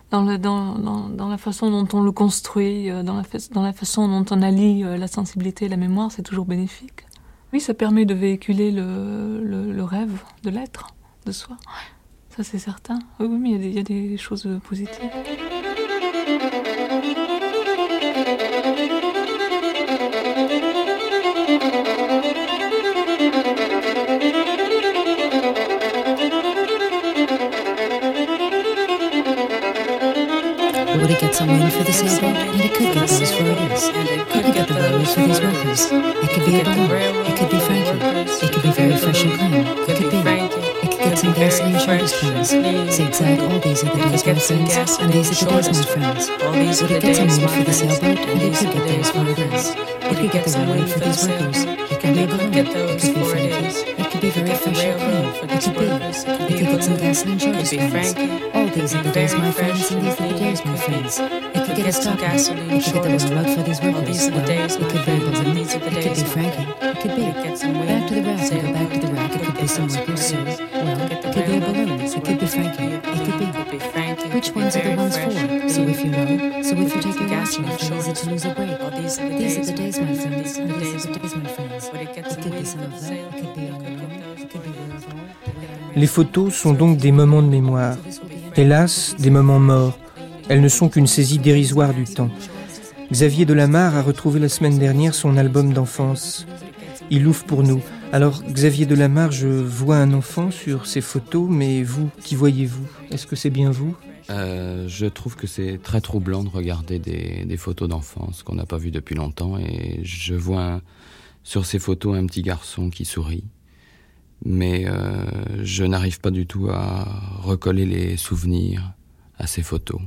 Dans, le, dans, dans, dans, la façon dont on le construit, euh, dans la, dans la façon dont on allie la sensibilité et la mémoire, c'est toujours bénéfique. Oui, ça permet de véhiculer le, le, le rêve de l'être, de soi. Ça, c'est certain. Oui, oui, mais il y, a des choses positives. Be Frankie. It could be very fresh and clean. It could be. It get some gasoline shoulders plans. Zigzag, all these are the days, my friends. And these are the days, my friends. Would it get some wind for the sailboat? And it could get those for it is. It could get the railway for these workers. It could be a balloon. It could be Frankie. It could be very fresh and clean. It could be. It could get some gasoline shoulders plans. All these are the days, my friends. And these are the days, my friends. It could get a stop. It could get the railroad for these workers. Well, it could be a balloon. It could be Frankie. It could be. Back to the rack. Go back to the rack. It could be some workers soon. Well, could be Frankie. It could be. Which ones are the ones for? So if you know, so if you take your watch off, then easy to lose a break. These are the days, my friends. And these are the days, my friends. It could be some of them. It could be unknown. It could be Les photos sont donc des moments de mémoire. Hélas, des moments morts. Elles ne sont qu'une saisie dérisoire du temps. Xavier Delamarre a retrouvé la semaine dernière son album d'enfance. Il ouvre pour nous. Alors, Xavier Delamarre, je vois un enfant sur ces photos, mais vous, qui voyez-vous? Est-ce que c'est bien vous? Euh, Je trouve que c'est très troublant de regarder des, photos d'enfance qu'on n'a pas vues depuis longtemps, et je vois sur ces photos un petit garçon qui sourit. Mais euh, je n'arrive pas du tout à recoller les souvenirs à ces photos.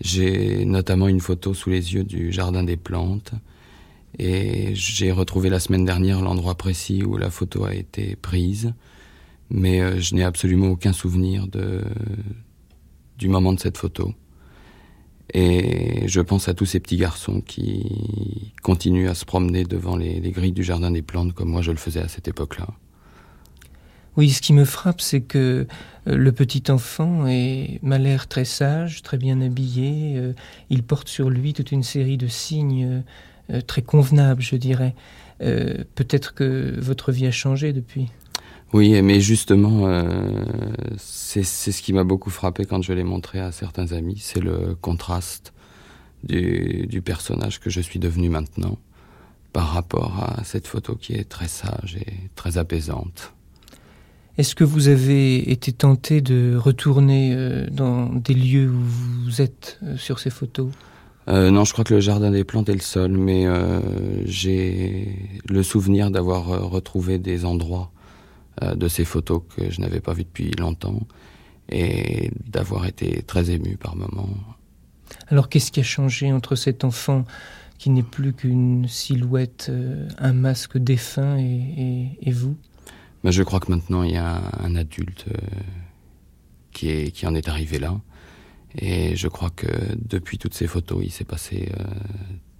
J'ai notamment une photo sous les yeux du jardin des plantes et j'ai retrouvé la semaine dernière l'endroit précis où la photo a été prise, mais euh, je n'ai absolument aucun souvenir de, du moment de cette photo. Et je pense à tous ces petits garçons qui continuent à se promener devant les, les grilles du jardin des plantes comme moi je le faisais à cette époque-là. Oui, ce qui me frappe, c'est que euh, le petit enfant m'a l'air très sage, très bien habillé. Euh, il porte sur lui toute une série de signes très convenables, je dirais. Euh, Peut-être que votre vie a changé depuis. Oui, mais justement, euh, c'est ce qui m'a beaucoup frappé quand je l'ai montré à certains amis, c'est le contraste du, du personnage que je suis devenu maintenant par rapport à cette photo qui est très sage et très apaisante. Est-ce que vous avez été tenté de retourner euh, dans des lieux où vous êtes euh, sur ces photos? Euh, Non, je crois que le jardin des plantes est le seul, mais euh, j'ai le souvenir d'avoir euh, retrouvé des endroits euh, de ces photos que je n'avais pas vus depuis longtemps et d'avoir été très ému par moments. Alors qu'est-ce qui a changé entre cet enfant qui n'est plus qu'une silhouette, un masque défunt et, et, et vous? Mais je crois que maintenant il y a un, un adulte qui, est, qui en est arrivé là. Et je crois que depuis toutes ces photos, il s'est passé euh,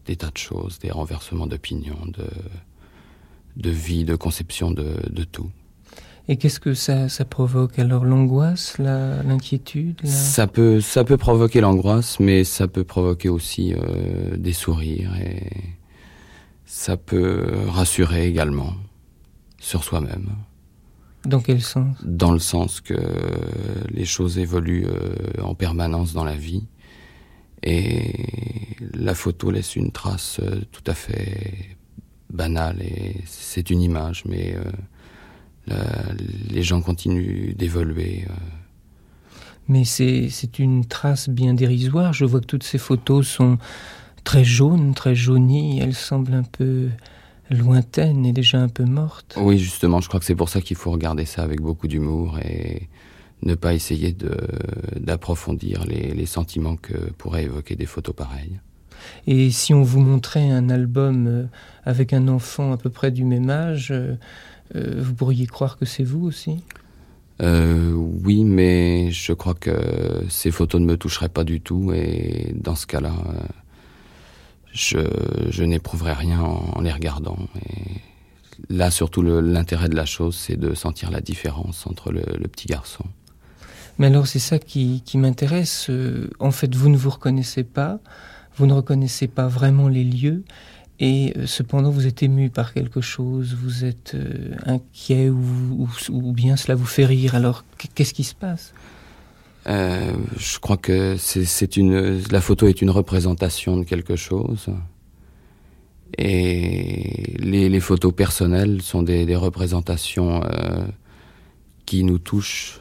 des tas de choses, des renversements d'opinion, de, de vie, de conception de, de tout. Et qu'est-ce que ça, ça provoque? Alors L'angoisse, l'inquiétude la, la... Ça peut, ça peut provoquer l'angoisse, mais ça peut provoquer aussi euh, des sourires et ça peut rassurer également sur soi-même. Dans quel sens? Dans le sens que les choses évoluent euh, en permanence dans la vie et la photo laisse une trace euh, tout à fait banale et c'est une image, mais euh, la, les gens continuent d'évoluer. Euh. Mais c'est une trace bien dérisoire. Je vois que toutes ces photos sont très jaunes, très jaunies. Elles semblent un peu lointaine et déjà un peu morte. Oui, justement, je crois que c'est pour ça qu'il faut regarder ça avec beaucoup d'humour et ne pas essayer d'approfondir les, les sentiments que pourraient évoquer des photos pareilles. Et si on vous montrait un album euh, avec un enfant à peu près du même âge, euh, vous pourriez croire que c'est vous aussi? Euh, Oui, mais je crois que ces photos ne me toucheraient pas du tout et dans ce cas-là, euh, je, n'éprouverais rien en, les regardant. Là, surtout, l'intérêt de la chose, c'est de sentir la différence entre le, petit garçon. Mais alors, c'est ça qui, m'intéresse. Euh, en fait, vous ne vous reconnaissez pas, vous ne reconnaissez pas vraiment les lieux, et euh, cependant, vous êtes ému par quelque chose, vous êtes euh, inquiet ou, bien cela vous fait rire. Alors, qu'est-ce qui se passe? Euh, Je crois que c'est une, la photo est une représentation de quelque chose. Et les, les photos personnelles sont des, des représentations euh, qui nous touchent.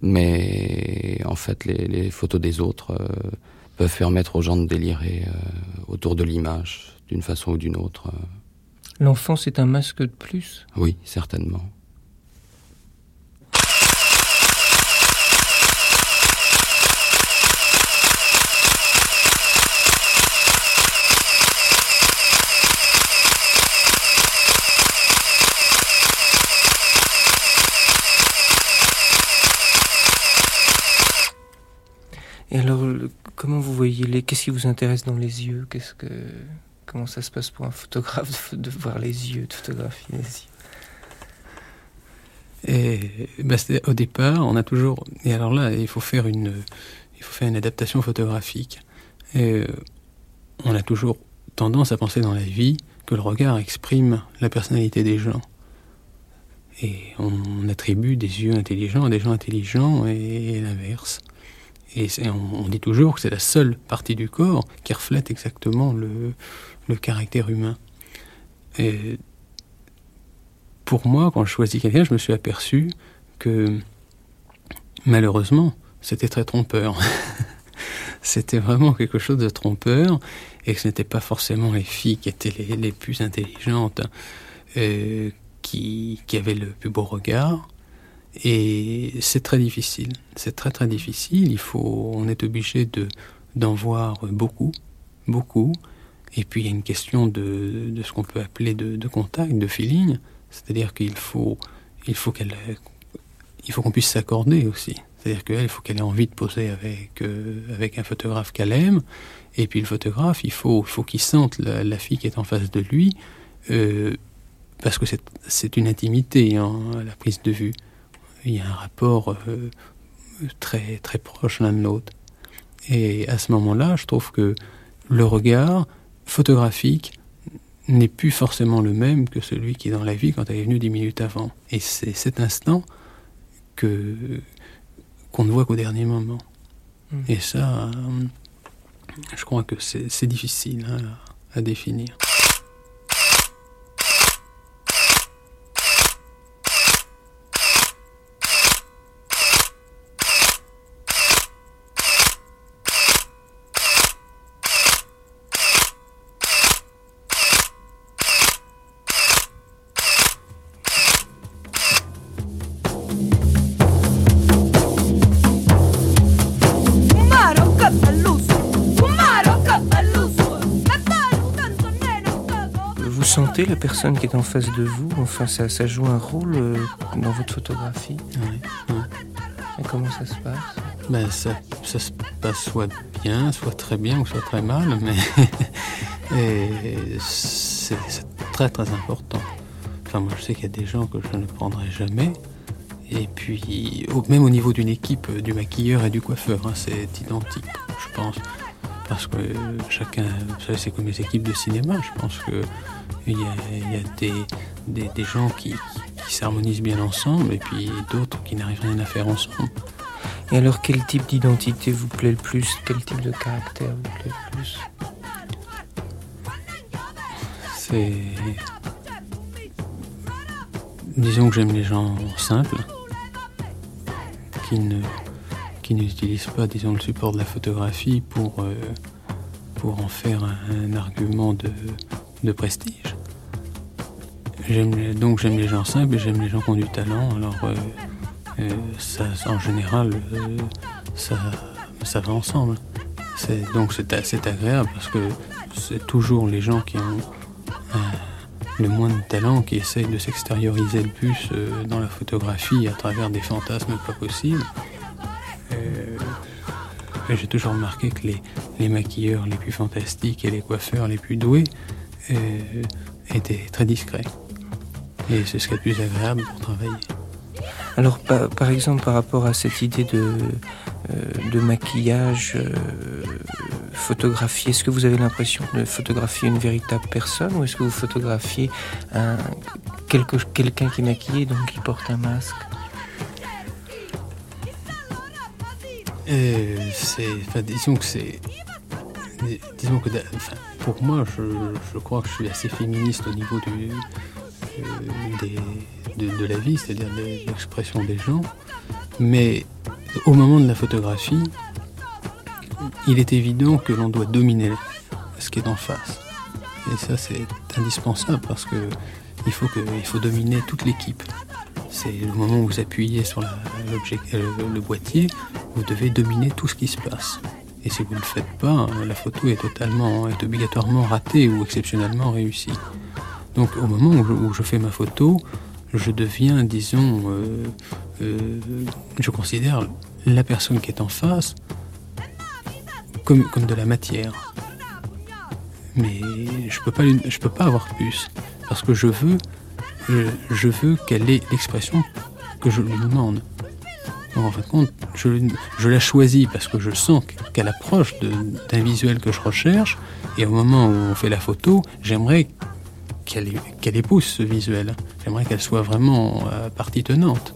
Mais en fait, les, les photos des autres peuvent permettre aux gens de délirer euh, autour de l'image, d'une façon ou d'une autre. L'enfance est un masque de plus? Oui, certainement. Et alors, comment vous voyez les Qu'est-ce qui vous intéresse dans les yeux? Qu'est-ce que comment ça se passe pour un photographe de, voir les yeux, de photographier les yeux? Et bah, au départ, on a toujours. Et alors là, il faut faire une, il faut faire une adaptation photographique. Et euh, on a toujours tendance à penser dans la vie que le regard exprime la personnalité des gens. Et on attribue des yeux intelligents à des gens intelligents et l'inverse. Et on, dit toujours que c'est la seule partie du corps qui reflète exactement le, caractère humain. Et pour moi, quand je choisis quelqu'un, je me suis aperçu que malheureusement, c'était très trompeur. c'était vraiment quelque chose de trompeur et que ce n'était pas forcément les filles qui étaient les, plus intelligentes euh, qui avaient le plus beau regard. Et c'est très difficile. C'est très très difficile. Il faut, on est obligé de d'en voir beaucoup, beaucoup. Et puis il y a une question de, de ce qu'on peut appeler de, de, contact, de feeling. C'est-à-dire qu'il faut, il faut qu'elle, il faut qu'on puisse s'accorder aussi. C'est-à-dire qu'elle, faut qu'elle ait envie de poser avec euh, avec un photographe qu'elle aime. Et puis le photographe, il faut, faut qu'il sente la, la, fille qui est en face de lui, euh, parce que c'est une intimité, hein, la prise de vue il y a un rapport euh, très, très proche l'un de l'autre. Et à ce moment-là, je trouve que le regard photographique n'est plus forcément le même que celui qui est dans la vie quand elle est venue dix minutes avant. Et c'est cet instant que qu'on ne voit qu'au dernier moment. Mmh. Et ça, euh, je crois que c'est difficile hein, à définir. La personne qui est en face de vous Enfin, ça, ça joue un rôle euh, dans votre photographie Oui. Et comment ça se passe? Ben, ça, ça, se passe soit bien, soit très bien, ou soit très mal, mais c'est très très important. Enfin, moi je sais qu'il y a des gens que je ne prendrai jamais. Et puis, même au niveau d'une équipe, du maquilleur et du coiffeur, hein, c'est identique, je pense. Parce que chacun, vous savez, c'est comme les équipes de cinéma. Je pense que il y a, des, des, gens qui, qui s'harmonisent bien ensemble et puis d'autres qui n'arrivent rien à faire ensemble. Et alors, quel type d'identité vous plaît le plus? Quel type de caractère vous plaît le plus? C'est. Disons que j'aime les gens simples, qui ne qui n'utilisent pas, disons, le support de la photographie pour, euh, pour en faire un argument de, de prestige. Donc j'aime les gens simples et j'aime les gens qui ont du talent. Alors euh, euh, ça, en général, ça, ça va ensemble. donc c'est assez agréable parce que c'est toujours les gens qui ont le moins de talent qui essaye de s'extérioriser le plus dans la photographie à travers des fantasmes pas possibles. Euh, j'ai toujours remarqué que les, les, maquilleurs les plus fantastiques et les coiffeurs les plus doués euh, étaient très discrets. Et c'est ce qui est plus agréable pour travailler. Alors, par, exemple, par rapport à cette idée de, de maquillage photographier Est-ce que vous avez l'impression de photographier une véritable personne ou est-ce que vous photographiez un, quelqu'un qui est maquillé, donc qui porte un masque? Euh, c'est, disons que c'est, disons que, pour moi, je, crois que je suis assez féministe au niveau du, euh, de, la vie, c'est-à-dire de l'expression des gens, mais au moment de la photographie, il est évident que l'on doit dominer ce qui est en face. Et ça, c'est indispensable parce que il faut, que, il faut dominer toute l'équipe. C'est le moment où vous appuyez sur le, boîtier, vous devez dominer tout ce qui se passe. Et si vous ne le faites pas, la photo est totalement, est obligatoirement ratée ou exceptionnellement réussie. Donc au moment où je, fais ma photo, je deviens, disons, euh, euh, je considère la personne qui est en face comme, de la matière. Mais je peux pas, peux pas avoir plus parce que je veux, je, veux qu'elle ait l'expression que je lui demande. En fin de compte, je, la choisis parce que je sens qu'elle approche d'un visuel que je recherche, et au moment où on fait la photo, j'aimerais qu'elle qu'elle épouse ce visuel. J'aimerais qu'elle soit vraiment euh, partie tenante.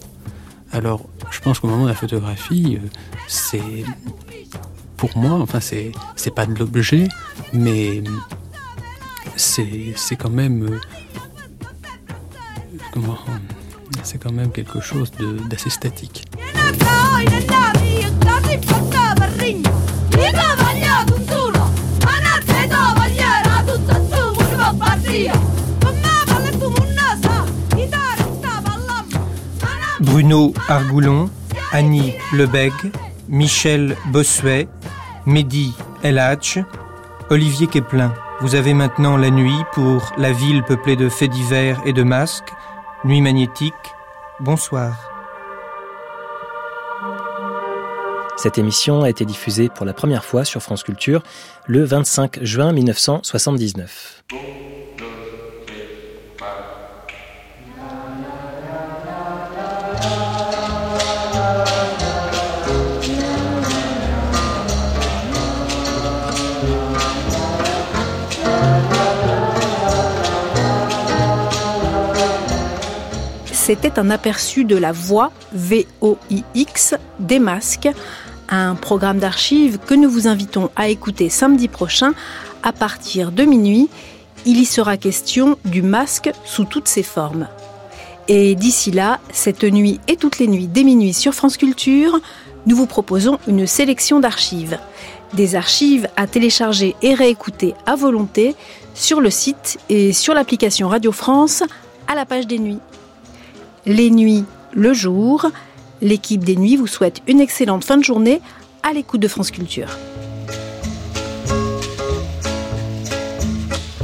Alors, je pense qu'au moment de la photographie, euh, c'est pour moi, enfin c'est pas de l'objet, mais c'est quand même euh, comment c'est quand même quelque chose d'assez statique. Bruno Argoulon, Annie Lebeg, Michel Bossuet, Mehdi El Olivier Keplin. Vous avez maintenant la nuit pour la ville peuplée de faits divers et de masques. Nuit magnétique. Bonsoir. Cette émission a été diffusée pour la première fois sur France Culture le 25 juin 1979. C'était un aperçu de la voix VOIX des masques, un programme d'archives que nous vous invitons à écouter samedi prochain à partir de minuit. Il y sera question du masque sous toutes ses formes. Et d'ici là, cette nuit et toutes les nuits dès minuit sur France Culture, nous vous proposons une sélection d'archives. Des archives à télécharger et réécouter à volonté sur le site et sur l'application Radio France à la page des nuits les nuits le jour. L'équipe des nuits vous souhaite une excellente fin de journée à l'écoute de France Culture.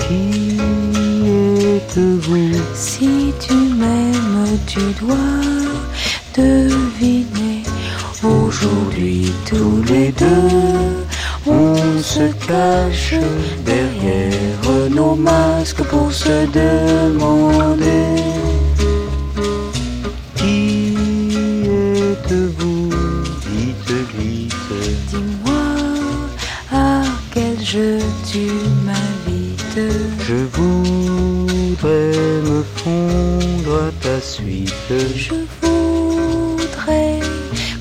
Qui êtes-vous? Si tu m'aimes, tu dois deviner. Aujourd'hui, tous les deux, on se cache derrière nos masques pour se demander quel jeu tu m'invites. Je voudrais me fondre à ta suite. Je voudrais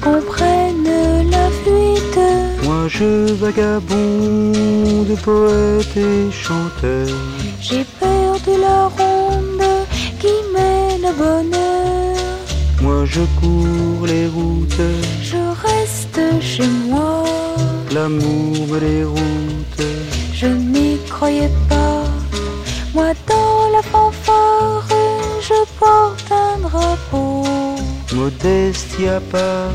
qu'on prenne la fuite. Moi je vagabonde, poète et chanteur. J'ai peur de la ronde qui mène au bonheur. Moi je cours les routes, je reste chez moi. L'amour les routes, je n'y croyais pas. Moi dans la fanfare, je porte un drapeau. Modestie à part,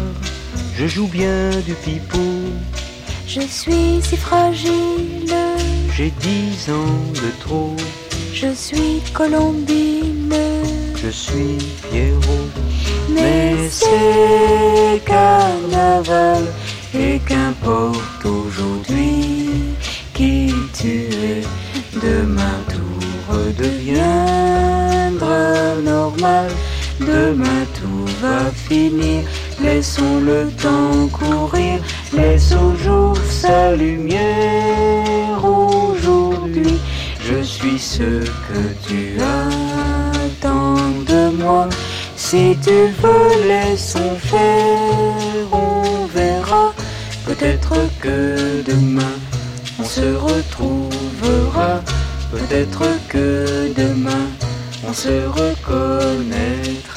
je joue bien du pipeau. Je suis si fragile, j'ai dix ans de trop. Je suis Colombine. Je suis Pierrot. Mais c'est carnaval et qu'importe aujourd'hui qui tu es, demain tout redeviendra normal. Demain tout va finir, laissons le temps courir, laisse au jour sa lumière aujourd'hui. Je suis ce que tu attends de moi. Si tu veux, laissons faire, on verra. Peut-être que demain on se retrouvera. Peut-être que demain on se reconnaîtra.